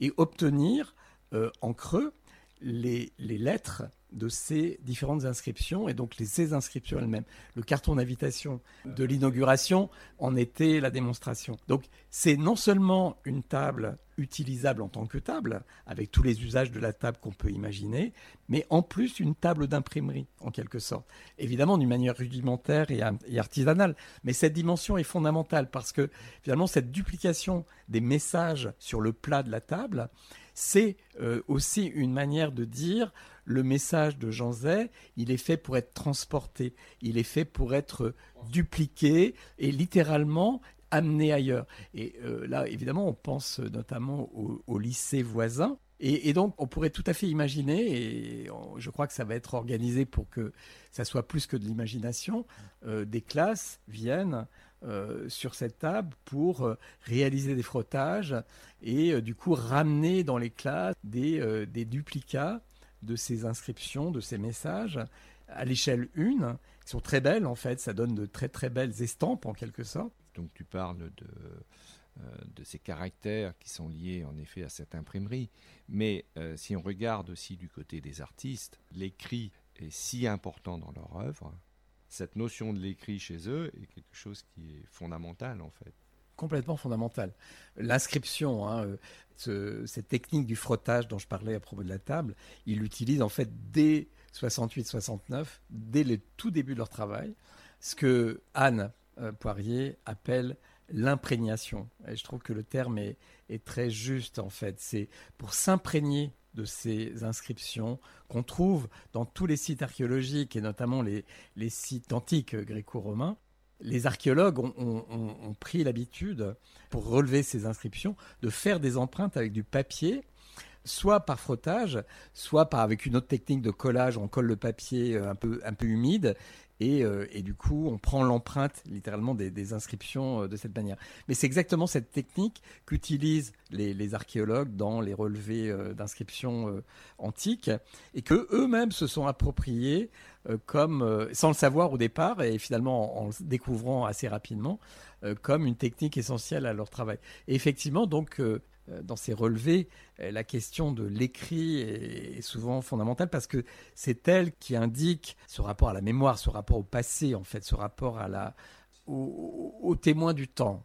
et obtenir euh, en creux les, les lettres de ces différentes inscriptions et donc les inscriptions elles-mêmes. Le carton d'invitation de l'inauguration en était la démonstration. Donc c'est non seulement une table utilisable en tant que table, avec tous les usages de la table qu'on peut imaginer, mais en plus une table d'imprimerie, en quelque sorte. Évidemment d'une manière rudimentaire et, artisanale, mais cette dimension est fondamentale parce que finalement cette duplication des messages sur le plat de la table, c'est euh, aussi une manière de dire le message de Jean Zay, il est fait pour être transporté, il est fait pour être dupliqué et littéralement amené ailleurs. Et euh, là, évidemment, on pense notamment au, lycée voisin. Et, donc, on pourrait tout à fait imaginer, et je crois que ça va être organisé pour que ça soit plus que de l'imagination, euh, des classes viennent euh, sur cette table pour réaliser des frottages et du coup ramener dans les classes des, des duplicats de ces inscriptions, de ces messages à l'échelle 1, qui sont très belles en fait, ça donne de très très belles estampes en quelque sorte. Donc tu parles de, euh, de ces caractères qui sont liés en effet à cette imprimerie, mais euh, si on regarde aussi du côté des artistes, l'écrit est si important dans leur œuvre, cette notion de l'écrit chez eux est quelque chose qui est fondamental en fait. Complètement fondamental. L'inscription, hein, euh, cette technique du frottage dont je parlais à propos de la table, ils l'utilisent en fait dès 68-69, dès le tout début de leur travail, ce que Anne euh, Poirier appelle l'imprégnation. Et je trouve que le terme est, très juste en fait. C'est pour s'imprégner de ces inscriptions qu'on trouve dans tous les sites archéologiques et notamment les sites antiques gréco-romains les archéologues ont, pris l'habitude, pour relever ces inscriptions, de faire des empreintes avec du papier, soit par frottage, soit avec une autre technique de collage, on colle le papier euh, un peu humide, euh, et, du coup, on prend l'empreinte littéralement des, inscriptions euh, de cette manière. Mais c'est exactement cette technique qu'utilisent les, archéologues dans les relevés d'inscriptions antiques et que eux-mêmes se sont appropriés euh, comme, euh, sans le savoir au départ, et finalement en, le découvrant assez rapidement, euh, comme une technique essentielle à leur travail. Et effectivement, donc, dans ces relevés, la question de l'écrit est souvent fondamentale parce que c'est elle qui indique ce rapport à la mémoire, ce rapport au passé, en fait, ce rapport à la, au, témoin du temps.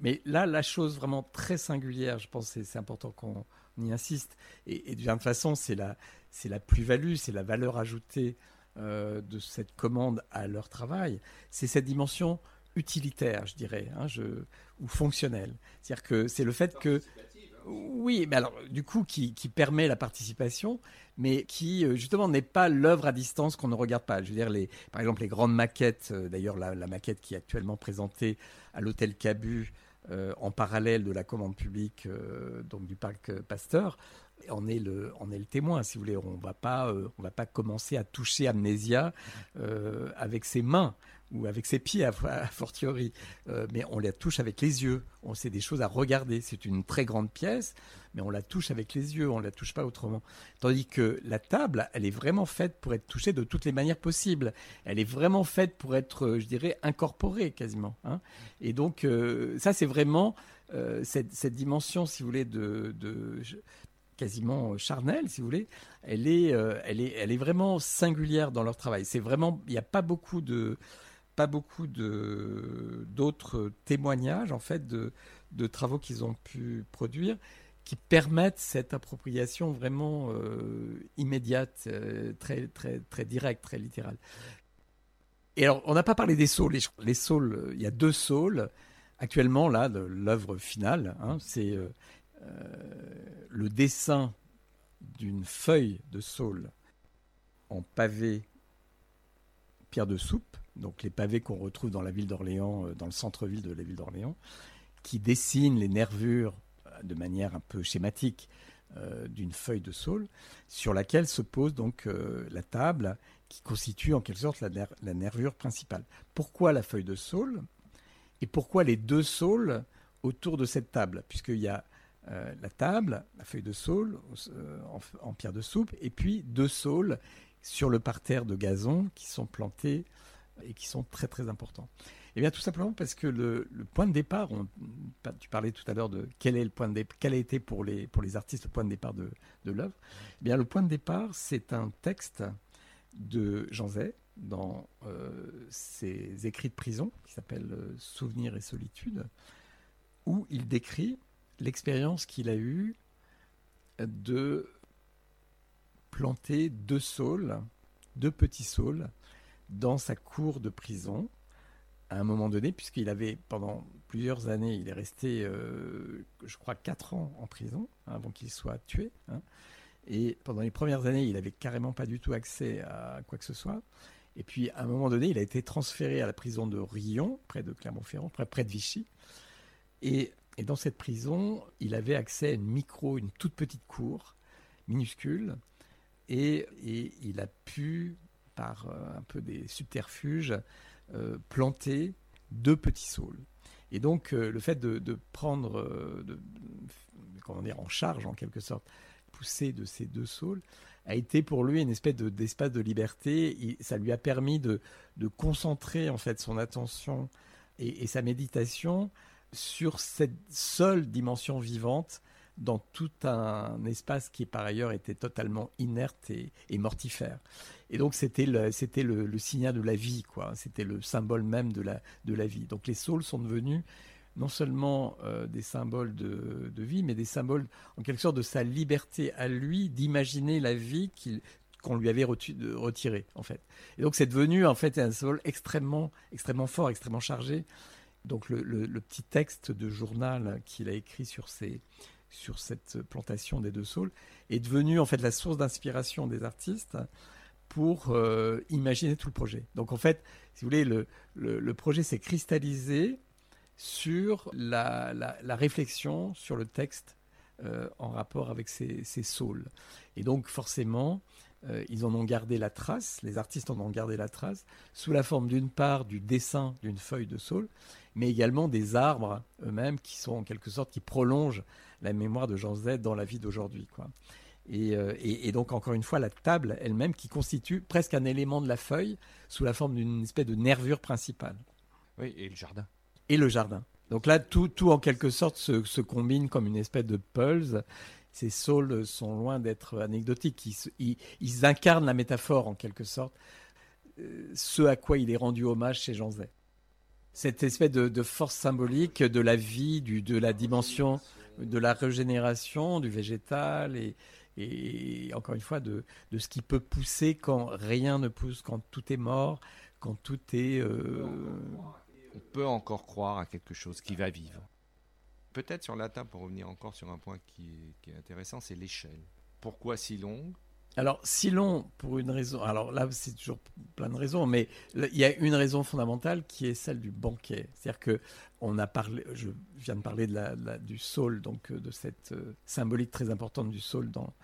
Mais là, la chose vraiment très singulière, je pense c'est important qu'on y insiste, et, et de toute façon, c'est la, c'est la plus-value, c'est la valeur ajoutée euh, de cette commande à leur travail. C'est cette dimension utilitaire, je dirais, hein, ou fonctionnelle. C'est-à-dire que c'est le fait que Oui, mais alors du coup qui, permet la participation, mais qui euh, justement n'est pas l'œuvre à distance qu'on ne regarde pas. Je veux dire, les, par exemple les grandes maquettes, euh, d'ailleurs la, maquette qui est actuellement présentée à l'hôtel Cabu euh, en parallèle de la commande publique donc du parc Pasteur, on est le, on est le témoin, si vous voulez. On va pas, on va pas commencer à toucher Amnésia avec ses mains ou avec ses pieds à, fortiori, euh, mais on la touche avec les yeux. On sait des choses à regarder. C'est une très grande pièce, mais on la touche avec les yeux, on la touche pas autrement. Tandis que la table, elle est vraiment faite pour être touchée de toutes les manières possibles. Elle est vraiment faite pour être, je dirais, incorporée quasiment. Hein. Et donc euh, ça, c'est vraiment euh, cette, dimension, si vous voulez, de quasiment charnelle, si vous voulez, elle est, elle est, elle est vraiment singulière dans leur travail. C'est vraiment, il n'y a pas beaucoup de, beaucoup de, d'autres témoignages en fait de, de travaux qu'ils ont pu produire qui permettent cette appropriation vraiment euh, immédiate, euh, très, très, très directe, très littérale. Et alors, on n'a pas parlé des saules. Les, saules, il y a deux saules. Actuellement, là, l'œuvre finale, hein, c'est euh, le dessin d'une feuille de saule en pavé pierre de soupe donc les pavés qu'on retrouve dans la ville d'Orléans, euh, dans le centre-ville de la ville d'Orléans, qui dessinent les nervures euh, de manière un peu schématique euh, d'une feuille de saule, sur laquelle se pose donc la table qui constitue en quelque sorte la, nervure principale. Pourquoi la feuille de saule et pourquoi les deux saules autour de cette table? Puisqu'il y a la table, la feuille de saule en, en, pierre de soupe, et puis deux saules sur le parterre de gazon qui sont plantés et qui sont très très importants. Eh bien, tout simplement parce que le, point de départ, tu parlais tout à l'heure de quel est le point de quel a été pour les pour les artistes le point de départ de, de l'œuvre. Eh bien, le point de départ, c'est un texte de Jean Zay dans euh, ses écrits de prison qui s'appelle euh, Souvenirs et solitude, où il décrit l'expérience qu'il a eue de planter deux saules, deux petits saules dans sa cour de prison à un moment donné, puisqu'il avait, pendant plusieurs années, il est resté, euh, je crois, quatre ans en prison hein, avant qu'il soit tué. Hein. Et pendant les premières années, il n'avait carrément pas du tout accès à quoi que ce soit. Et puis, à un moment donné, il a été transféré à la prison de Rion, près de Clermont-Ferrand, près, de Vichy. Et, dans cette prison, il avait accès à une micro, une toute petite cour, minuscule. Et il a pu par euh, un peu des subterfuges, euh, planter deux petits saules. Et donc, euh, le fait de, prendre, de, comment dire, en charge en quelque sorte, pousser de ces deux saules, a été pour lui une espèce d'espace de, liberté. ça lui a permis de, concentrer en fait son attention et, sa méditation sur cette seule dimension vivante dans tout un espace qui par ailleurs était totalement inerte et, mortifère. Et donc c'était le, c'était le, signal de la vie, quoi. C'était le symbole même de la, de la vie. Donc les saules sont devenus non seulement euh, des symboles de, vie, mais des symboles en quelque sorte de sa liberté à lui d'imaginer la vie qu'on lui avait retirée en fait. Et donc c'est devenu en fait un symbole extrêmement, extrêmement fort, extrêmement chargé. Donc le, le petit texte de journal qu'il a écrit sur ces, sur cette plantation des deux saules est devenue en fait la source d'inspiration des artistes pour euh, imaginer tout le projet. Donc en fait, si vous voulez, le, le, projet s'est cristallisé sur la, la, réflexion sur le texte euh, en rapport avec ces, ces saules. Et donc forcément, euh, ils en ont gardé la trace, les artistes en ont gardé la trace, sous la forme d'une part du dessin d'une feuille de saule, mais également des arbres eux-mêmes qui sont en quelque sorte, qui prolongent la mémoire de Jean Z dans la vie d'aujourd'hui. Quoi. Euh, et, donc, encore une fois, la table elle-même qui constitue presque un élément de la feuille sous la forme d'une espèce de nervure principale. Oui, et le jardin. Et le jardin. Donc là, tout, tout en quelque sorte se, combine comme une espèce de pulse. Ces saules sont loin d'être anecdotiques. Ils, ils, incarnent la métaphore en quelque sorte, euh, ce à quoi il est rendu hommage chez Jean Zay. Cette espèce de, de, force symbolique de la vie, du, de la dimension de la régénération du végétal et, encore une fois de, de, ce qui peut pousser quand rien ne pousse, quand tout est mort, quand tout est... Euh, On peut encore croire à quelque chose qui va vivre. Peut-être sur la table, pour revenir encore sur un point qui est, intéressant, c'est l'échelle. Pourquoi si longue? Alors, si long, pour une raison, alors là, c'est toujours plein de raisons, mais il y a une raison fondamentale qui est celle du banquet. C'est-à-dire que on a parlé, je viens de parler de la, du saule, donc euh, de cette euh, symbolique très importante du saule dans,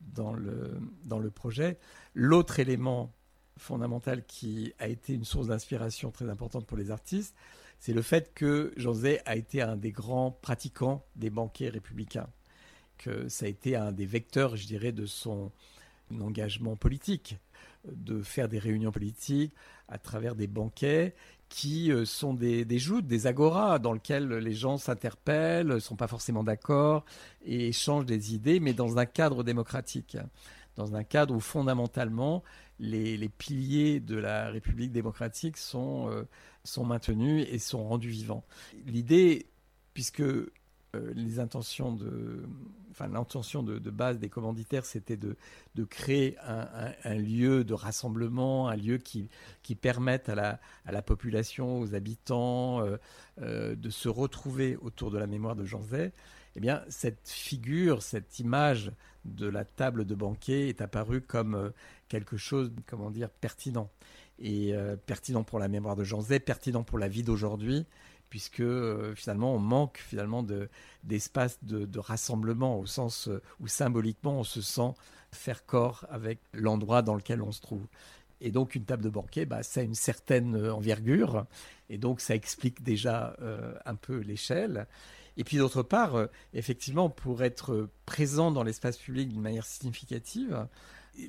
dans, le, dans le projet. L'autre élément fondamental qui a été une source d'inspiration très importante pour les artistes, c'est le fait que José a été un des grands pratiquants des banquets républicains, que ça a été un des vecteurs, je dirais, de son engagement politique, de faire des réunions politiques à travers des banquets qui euh, sont des, des joutes, des agoras dans lesquels les gens s'interpellent, ne sont pas forcément d'accord et échangent des idées, mais dans un cadre démocratique, dans un cadre où fondamentalement les, les piliers de la République démocratique sont, euh, sont maintenus et sont rendus vivants. L'idée, puisque les intentions de, enfin l'intention de, base des commanditaires, c'était de, créer un, lieu de rassemblement, un lieu qui, qui permette à la, à la population, aux habitants, euh, de se retrouver autour de la mémoire de Jean Zay. Eh bien, cette figure, cette image de la table de banquet est apparue comme quelque chose, comment dire, pertinent. Et euh, pertinent pour la mémoire de Jean Zay, pertinent pour la vie d'aujourd'hui, puisque euh, finalement on manque finalement d'espace de, de, rassemblement au sens euh, où symboliquement on se sent faire corps avec l'endroit dans lequel on se trouve. Et donc une table de banquet, bah, ça a une certaine envergure, et donc ça explique déjà un peu l'échelle. Et puis d'autre part, effectivement, pour être présent dans l'espace public d'une manière significative,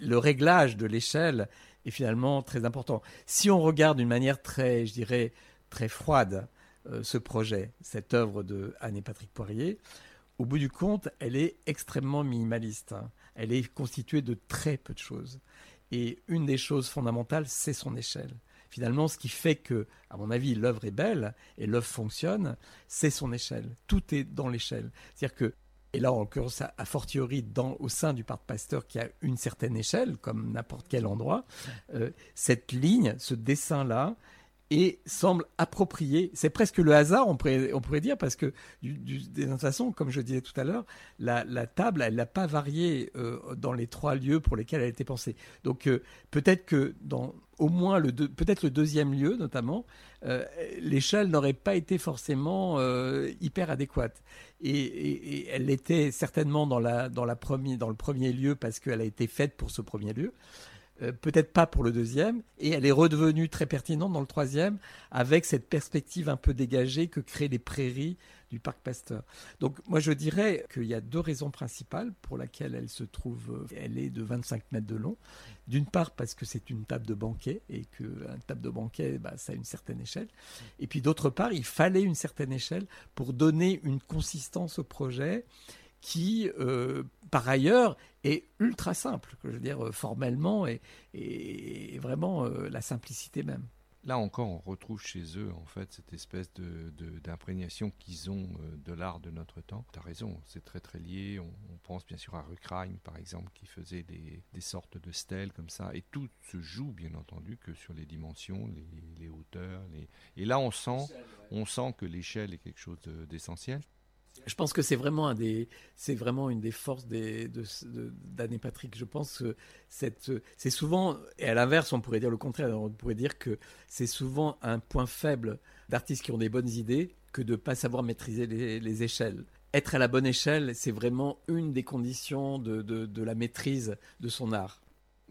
le réglage de l'échelle est finalement très important. Si on regarde d'une manière très, je dirais, très froide euh, ce projet, cette œuvre de Anne et Patrick Poirier, au bout du compte, elle est extrêmement minimaliste. Hein. Elle est constituée de très peu de choses. Et une des choses fondamentales, c'est son échelle. Finalement, ce qui fait que, à mon avis, l'œuvre est belle et l'œuvre fonctionne, c'est son échelle. Tout est dans l'échelle. C'est-à-dire que et là en l'occurrence a fortiori dans, au sein du parc Pasteur qui a une certaine échelle, comme n'importe quel endroit, euh, cette ligne, ce dessin-là, et semble approprié. C'est presque le hasard, on pourrait, on pourrait dire, parce que de toute façon, comme je disais tout à l'heure, la, table, elle n'a pas varié euh, dans les trois lieux pour lesquels elle a été pensée. Donc euh, peut-être que dans au moins le peut-être le deuxième lieu notamment, euh, l'échelle n'aurait pas été forcément hyper adéquate. Et, elle était certainement dans, la, dans, la dans le premier lieu parce qu'elle a été faite pour ce premier lieu. Euh, peut-être pas pour le deuxième, et elle est redevenue très pertinente dans le troisième, avec cette perspective un peu dégagée que créent les prairies du parc Pasteur. Donc moi je dirais qu'il y a deux raisons principales pour lesquelles elle se trouve, elle est de 25 mètres de long. D'une part parce que c'est une table de banquet et qu'une table de banquet, bah, ça a une certaine échelle. Et puis d'autre part, il fallait une certaine échelle pour donner une consistance au projet qui, euh, par ailleurs, est ultra simple, je veux dire, formellement, et, et vraiment euh, la simplicité même. Là encore, on retrouve chez eux en fait cette espèce de, d'imprégnation qu'ils ont euh, de l'art de notre temps. Tu as raison, c'est très très lié. On, pense bien sûr à Ruckheim par exemple qui faisait des, sortes de stèles comme ça. Et tout se joue bien entendu que sur les dimensions, les, hauteurs. Et là on sent, on sent que l'échelle est quelque chose d'essentiel. Je pense que c'est vraiment une des forces de, d'Anne et Patrick. Je pense que c'est souvent, et à l'inverse, on pourrait dire le contraire. On pourrait dire que c'est souvent un point faible d'artistes qui ont des bonnes idées que de pas savoir maîtriser les, échelles. Être à la bonne échelle, c'est vraiment une des conditions de, de, de, la maîtrise de son art.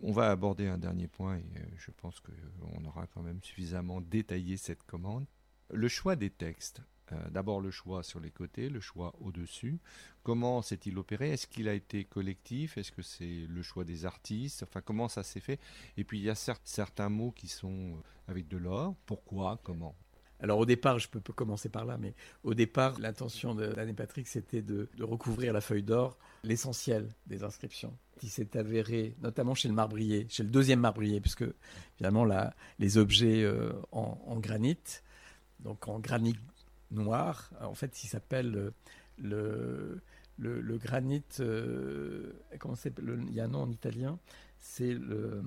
On va aborder un dernier point et euh, je pense qu'on aura quand même suffisamment détaillé cette commande. Le choix des textes. Euh, d'abord le choix sur les côtés, le choix au-dessus. Comment s'est-il opéré? Est-ce qu'il a été collectif? Est-ce que c'est le choix des artistes? Enfin, comment ça s'est fait? Et puis il y a certains mots qui sont euh, avec de l'or. Pourquoi? Comment? Alors au départ, je peux, commencer par là, mais au départ, l'intention d'Anne et Patrick, c'était de, recouvrir la feuille d'or, l'essentiel des inscriptions, qui s'est avéré, notamment chez le marbrier, chez le deuxième marbrier, puisque finalement les objets euh, en, en, granit, donc en granit noir. En fait, il s'appelle le, le, granit. Euh, comment Il y a un nom en italien. C'est le,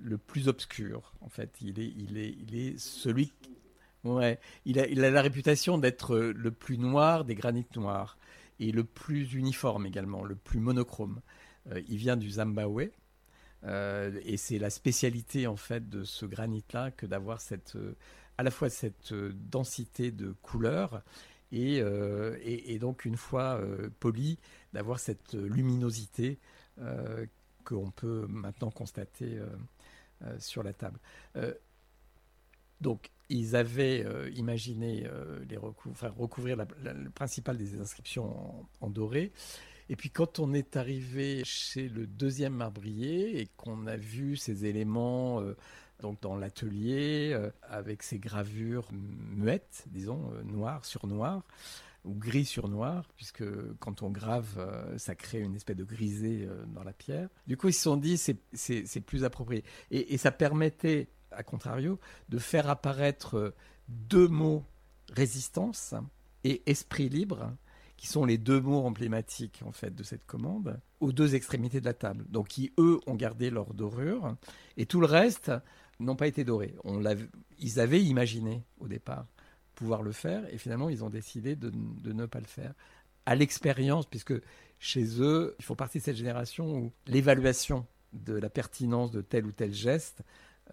le plus obscur. En fait, il est, il est, il est celui. Ouais, il a, il a la réputation d'être le plus noir des granites noirs et le plus uniforme également, le plus monochrome. Euh, il vient du Zimbabwe. Euh, et c'est la spécialité en fait de ce granit-là que d'avoir cette, euh, à la fois cette densité de couleurs et, et, donc une fois poli, d'avoir cette luminosité qu'on peut maintenant constater sur la table. donc ils avaient imaginé les recouvrir le principal des inscriptions en doré. Et puis quand on est arrivé chez le deuxième marbrier et qu'on a vu ces éléments euh, donc dans l'atelier euh, avec ces gravures muettes, disons euh, noir sur noir ou gris sur noir, puisque quand on grave, ça crée une espèce de grisé dans la pierre. Du coup, ils se sont dit c'est plus approprié et, et ça permettait, à contrario, de faire apparaître deux mots résistance et esprit libre qui sont les deux mots emblématiques en fait de cette commande, aux deux extrémités de la table. Donc qui eux ont gardé leur dorure et tout le reste n'ont pas été dorés. On ils avaient imaginé au départ pouvoir le faire et finalement ils ont décidé de, ne pas le faire. À l'expérience, puisque chez eux, il faut partie de cette génération où l'évaluation de la pertinence de tel ou tel geste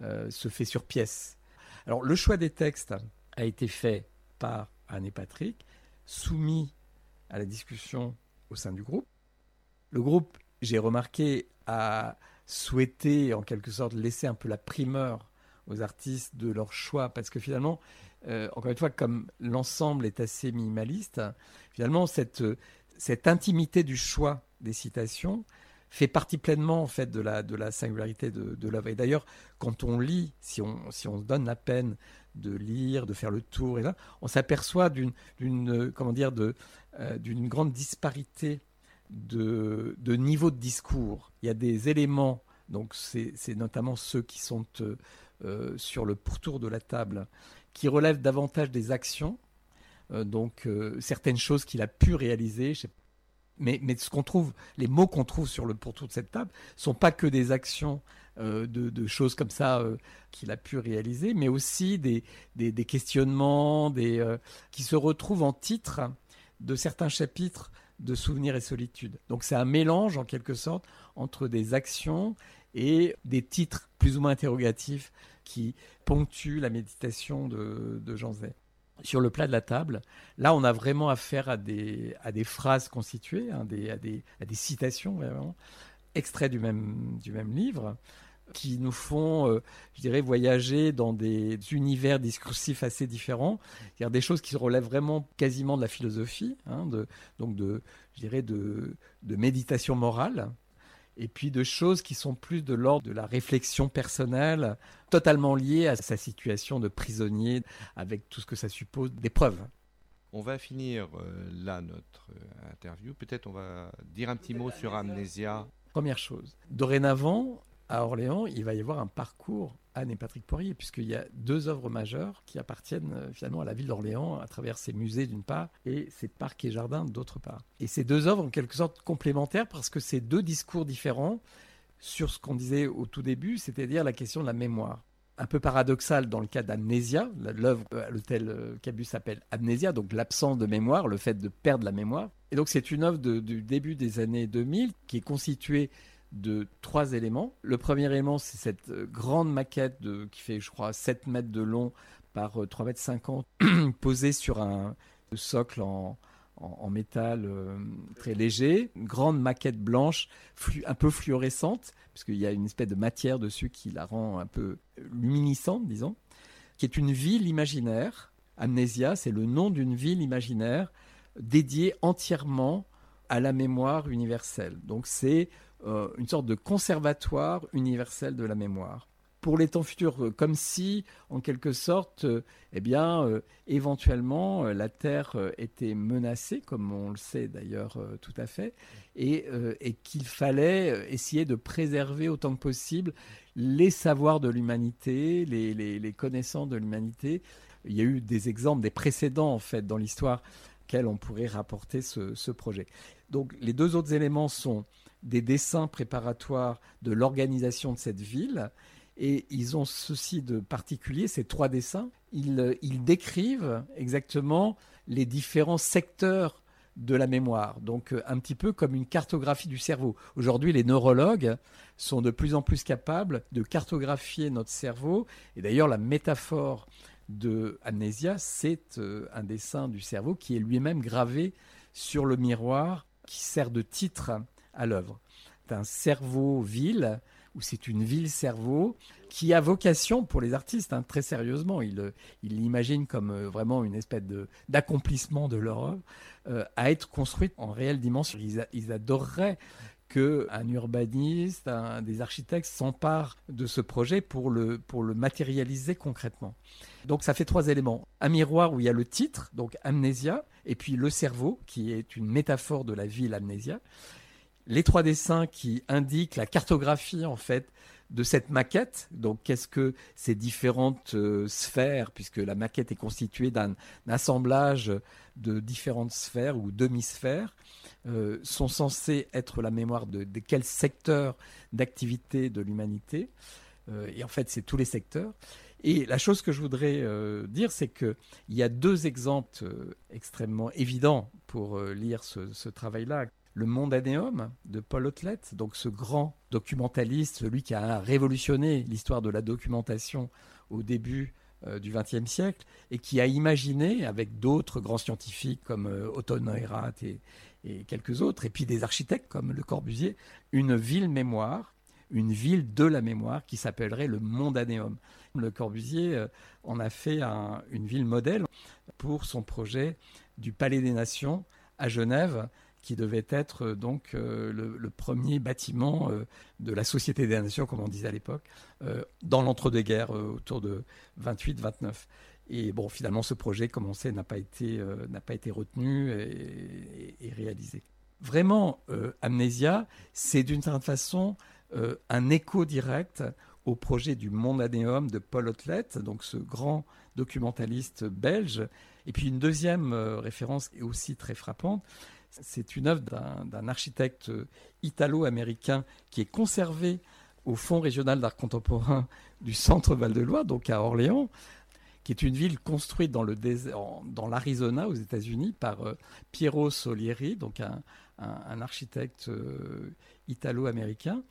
euh, se fait sur pièce. Alors le choix des textes a été fait par Anne et Patrick, soumis à la discussion au sein du groupe. Le groupe, j'ai remarqué, a souhaité en quelque sorte laisser un peu la primeur aux artistes de leur choix, parce que finalement, euh, encore une fois, comme l'ensemble est assez minimaliste, finalement, cette, cette intimité du choix des citations fait partie pleinement en fait de la, de la singularité de, de l'œuvre. Et d'ailleurs, quand on lit, si on, si on se donne la peine de lire, de faire le tour, et là, on s'aperçoit d'une, d'une, comment dire, de, euh, d'une grande disparité de, de, niveau de discours. Il y a des éléments, donc c'est, notamment ceux qui sont euh, euh, sur le pourtour de la table, qui relèvent davantage des actions, donc certaines choses qu'il a pu réaliser. mais, mais ce qu'on trouve, les mots qu'on trouve sur le pourtour de cette table, sont pas que des actions euh, de, choses comme ça euh, qu'il a pu réaliser, mais aussi des, des, questionnements des, euh, qui se retrouvent en titre de certains chapitres de Souvenirs et Solitude. Donc c'est un mélange en quelque sorte entre des actions et des titres plus ou moins interrogatifs qui ponctuent la méditation de, de Jean. Sur le plat de la table, là on a vraiment affaire à des, à des phrases constituées, hein, à, des, à des citations vraiment, extraits du même, du même livre, qui nous font, euh, je dirais, voyager dans des univers discursifs assez différents. Il y a des choses qui relèvent vraiment quasiment de la philosophie, hein, de, donc de, je dirais, de, de méditation morale, et puis de choses qui sont plus de l'ordre de la réflexion personnelle, totalement liées à sa situation de prisonnier, avec tout ce que ça suppose d'épreuves. On va finir euh, là notre euh, interview. Peut-être on va dire un petit mot sur Amnésia. Première chose, dorénavant, à Orléans, il va y avoir un parcours Anne et Patrick Poirier, puisqu'il y a deux œuvres majeures qui appartiennent euh, finalement à la ville d'Orléans à travers ses musées d'une part et ses parcs et jardins d'autre part. Et ces deux œuvres en quelque sorte complémentaires parce que c'est deux discours différents sur ce qu'on disait au tout début, c'est-à-dire la question de la mémoire. Un peu paradoxal dans le cas d'Amnésia, l'œuvre à l'hôtel euh, Cabus s'appelle Amnésia, donc l'absence de mémoire, le fait de perdre la mémoire. Et donc c'est une œuvre du début des années 2000 qui est constituée de trois éléments. Le premier élément, c'est cette euh, grande maquette qui fait, je crois, 7 mètres de long par 3 euh, mètres 50, posée sur un socle en, métal euh, très léger, une grande maquette blanche, un peu fluorescente, puisqu'il y a une espèce de matière dessus qui la rend un peu luminescente, disons, qui est une ville imaginaire. Amnésia, c'est le nom d'une ville imaginaire dédiée entièrement à la mémoire universelle. Donc c'est euh, une sorte de conservatoire universel de la mémoire. Pour les temps futurs, euh, comme si, en quelque sorte, euh, eh bien, éventuellement, la Terre était menacée, comme on le sait d'ailleurs tout à fait, et, qu'il fallait essayer de préserver autant que possible les savoirs de l'humanité, les, connaissances de l'humanité. Il y a eu des exemples, des précédents en fait dans l'histoire auxquels on pourrait rapporter ce projet. Donc les deux autres éléments sont des dessins préparatoires de l'organisation de cette ville. Et ils ont ceci de particulier, ces trois dessins, ils, ils décrivent exactement les différents secteurs de la mémoire. Donc euh, un petit peu comme une cartographie du cerveau. Aujourd'hui, les neurologues sont de plus en plus capables de cartographier notre cerveau. Et d'ailleurs, la métaphore de Amnésia, c'est euh, un dessin du cerveau qui est lui-même gravé sur le miroir qui sert de titre à l'œuvre. C'est un cerveau ville où c'est une ville-cerveau qui a vocation pour les artistes, hein, très sérieusement, ils l'imaginent comme euh, vraiment une espèce d'accomplissement de, leur œuvre, euh, à être construite en réelle dimension. Ils, adoreraient qu'un urbaniste, des architectes s'emparent de ce projet pour le, pour le matérialiser concrètement. Donc ça fait trois éléments. Un miroir où il y a le titre, donc amnésia, et puis le cerveau, qui est une métaphore de la ville amnésia les trois dessins qui indiquent la cartographie en fait de cette maquette. Donc, qu'est-ce que ces différentes euh, sphères, puisque la maquette est constituée d'un assemblage de différentes sphères ou demi-sphères, euh, sont censées être la mémoire de, de quel secteur d'activité de l'humanité. Euh, et en fait, c'est tous les secteurs. Et la chose que je voudrais dire, c'est qu'il y a deux exemples extrêmement évidents pour lire ce, ce travail-là. Le Mondanéum de Paul Otlet, donc ce grand documentaliste, celui qui a révolutionné l'histoire de la documentation au début euh, du XXe siècle et qui a imaginé, avec d'autres grands scientifiques comme euh, Otto Neurath et, quelques autres, et puis des architectes comme Le Corbusier, une ville mémoire, une ville de la mémoire qui s'appellerait le Mondanéum. Le Corbusier euh, en a fait une ville modèle pour son projet du Palais des Nations à Genève, qui devait être euh, donc euh, le, premier bâtiment euh, de la Société des Nations, comme on disait à l'époque, dans l'entre-deux-guerres, autour de 28-29. Et bon, finalement, ce projet, comme on sait, n'a pas été, pas été retenu et, réalisé. Vraiment, Amnésia, c'est d'une certaine façon un écho direct au projet du Mondanéum de Paul Otlet, donc ce grand documentaliste belge. Et puis une deuxième référence est aussi très frappante, c'est une œuvre d'un architecte italo-américain qui est conservé au Fonds régional d'art contemporain du Centre Val-de-Loire, donc à Orléans, qui est une ville construite dans l'Arizona aux États-Unis par euh, Piero Solieri, donc un, architecte euh, italo-américain,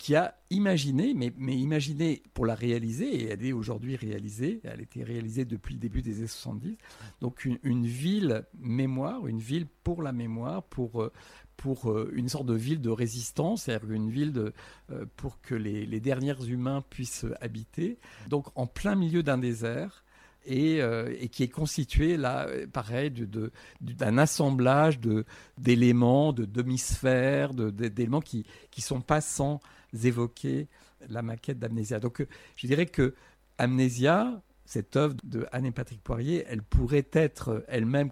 qui a imaginé, mais, mais imaginé pour la réaliser, et elle est aujourd'hui réalisée, elle a été réalisée depuis le début des années 70, donc une, ville mémoire, une ville pour la mémoire, pour, euh, pour euh, une sorte de ville de résistance, c'est-à-dire une ville de, euh, pour que les, derniers humains puissent habiter, donc en plein milieu d'un désert, et, et, qui est constitué là, pareil, d'un de, assemblage d'éléments, de, demi-sphères, d'éléments qui ne sont pas sans évoquer la maquette d'Amnésia. Donc euh, je dirais que Amnésia, cette œuvre de Anne et Patrick Poirier, elle pourrait être elle-même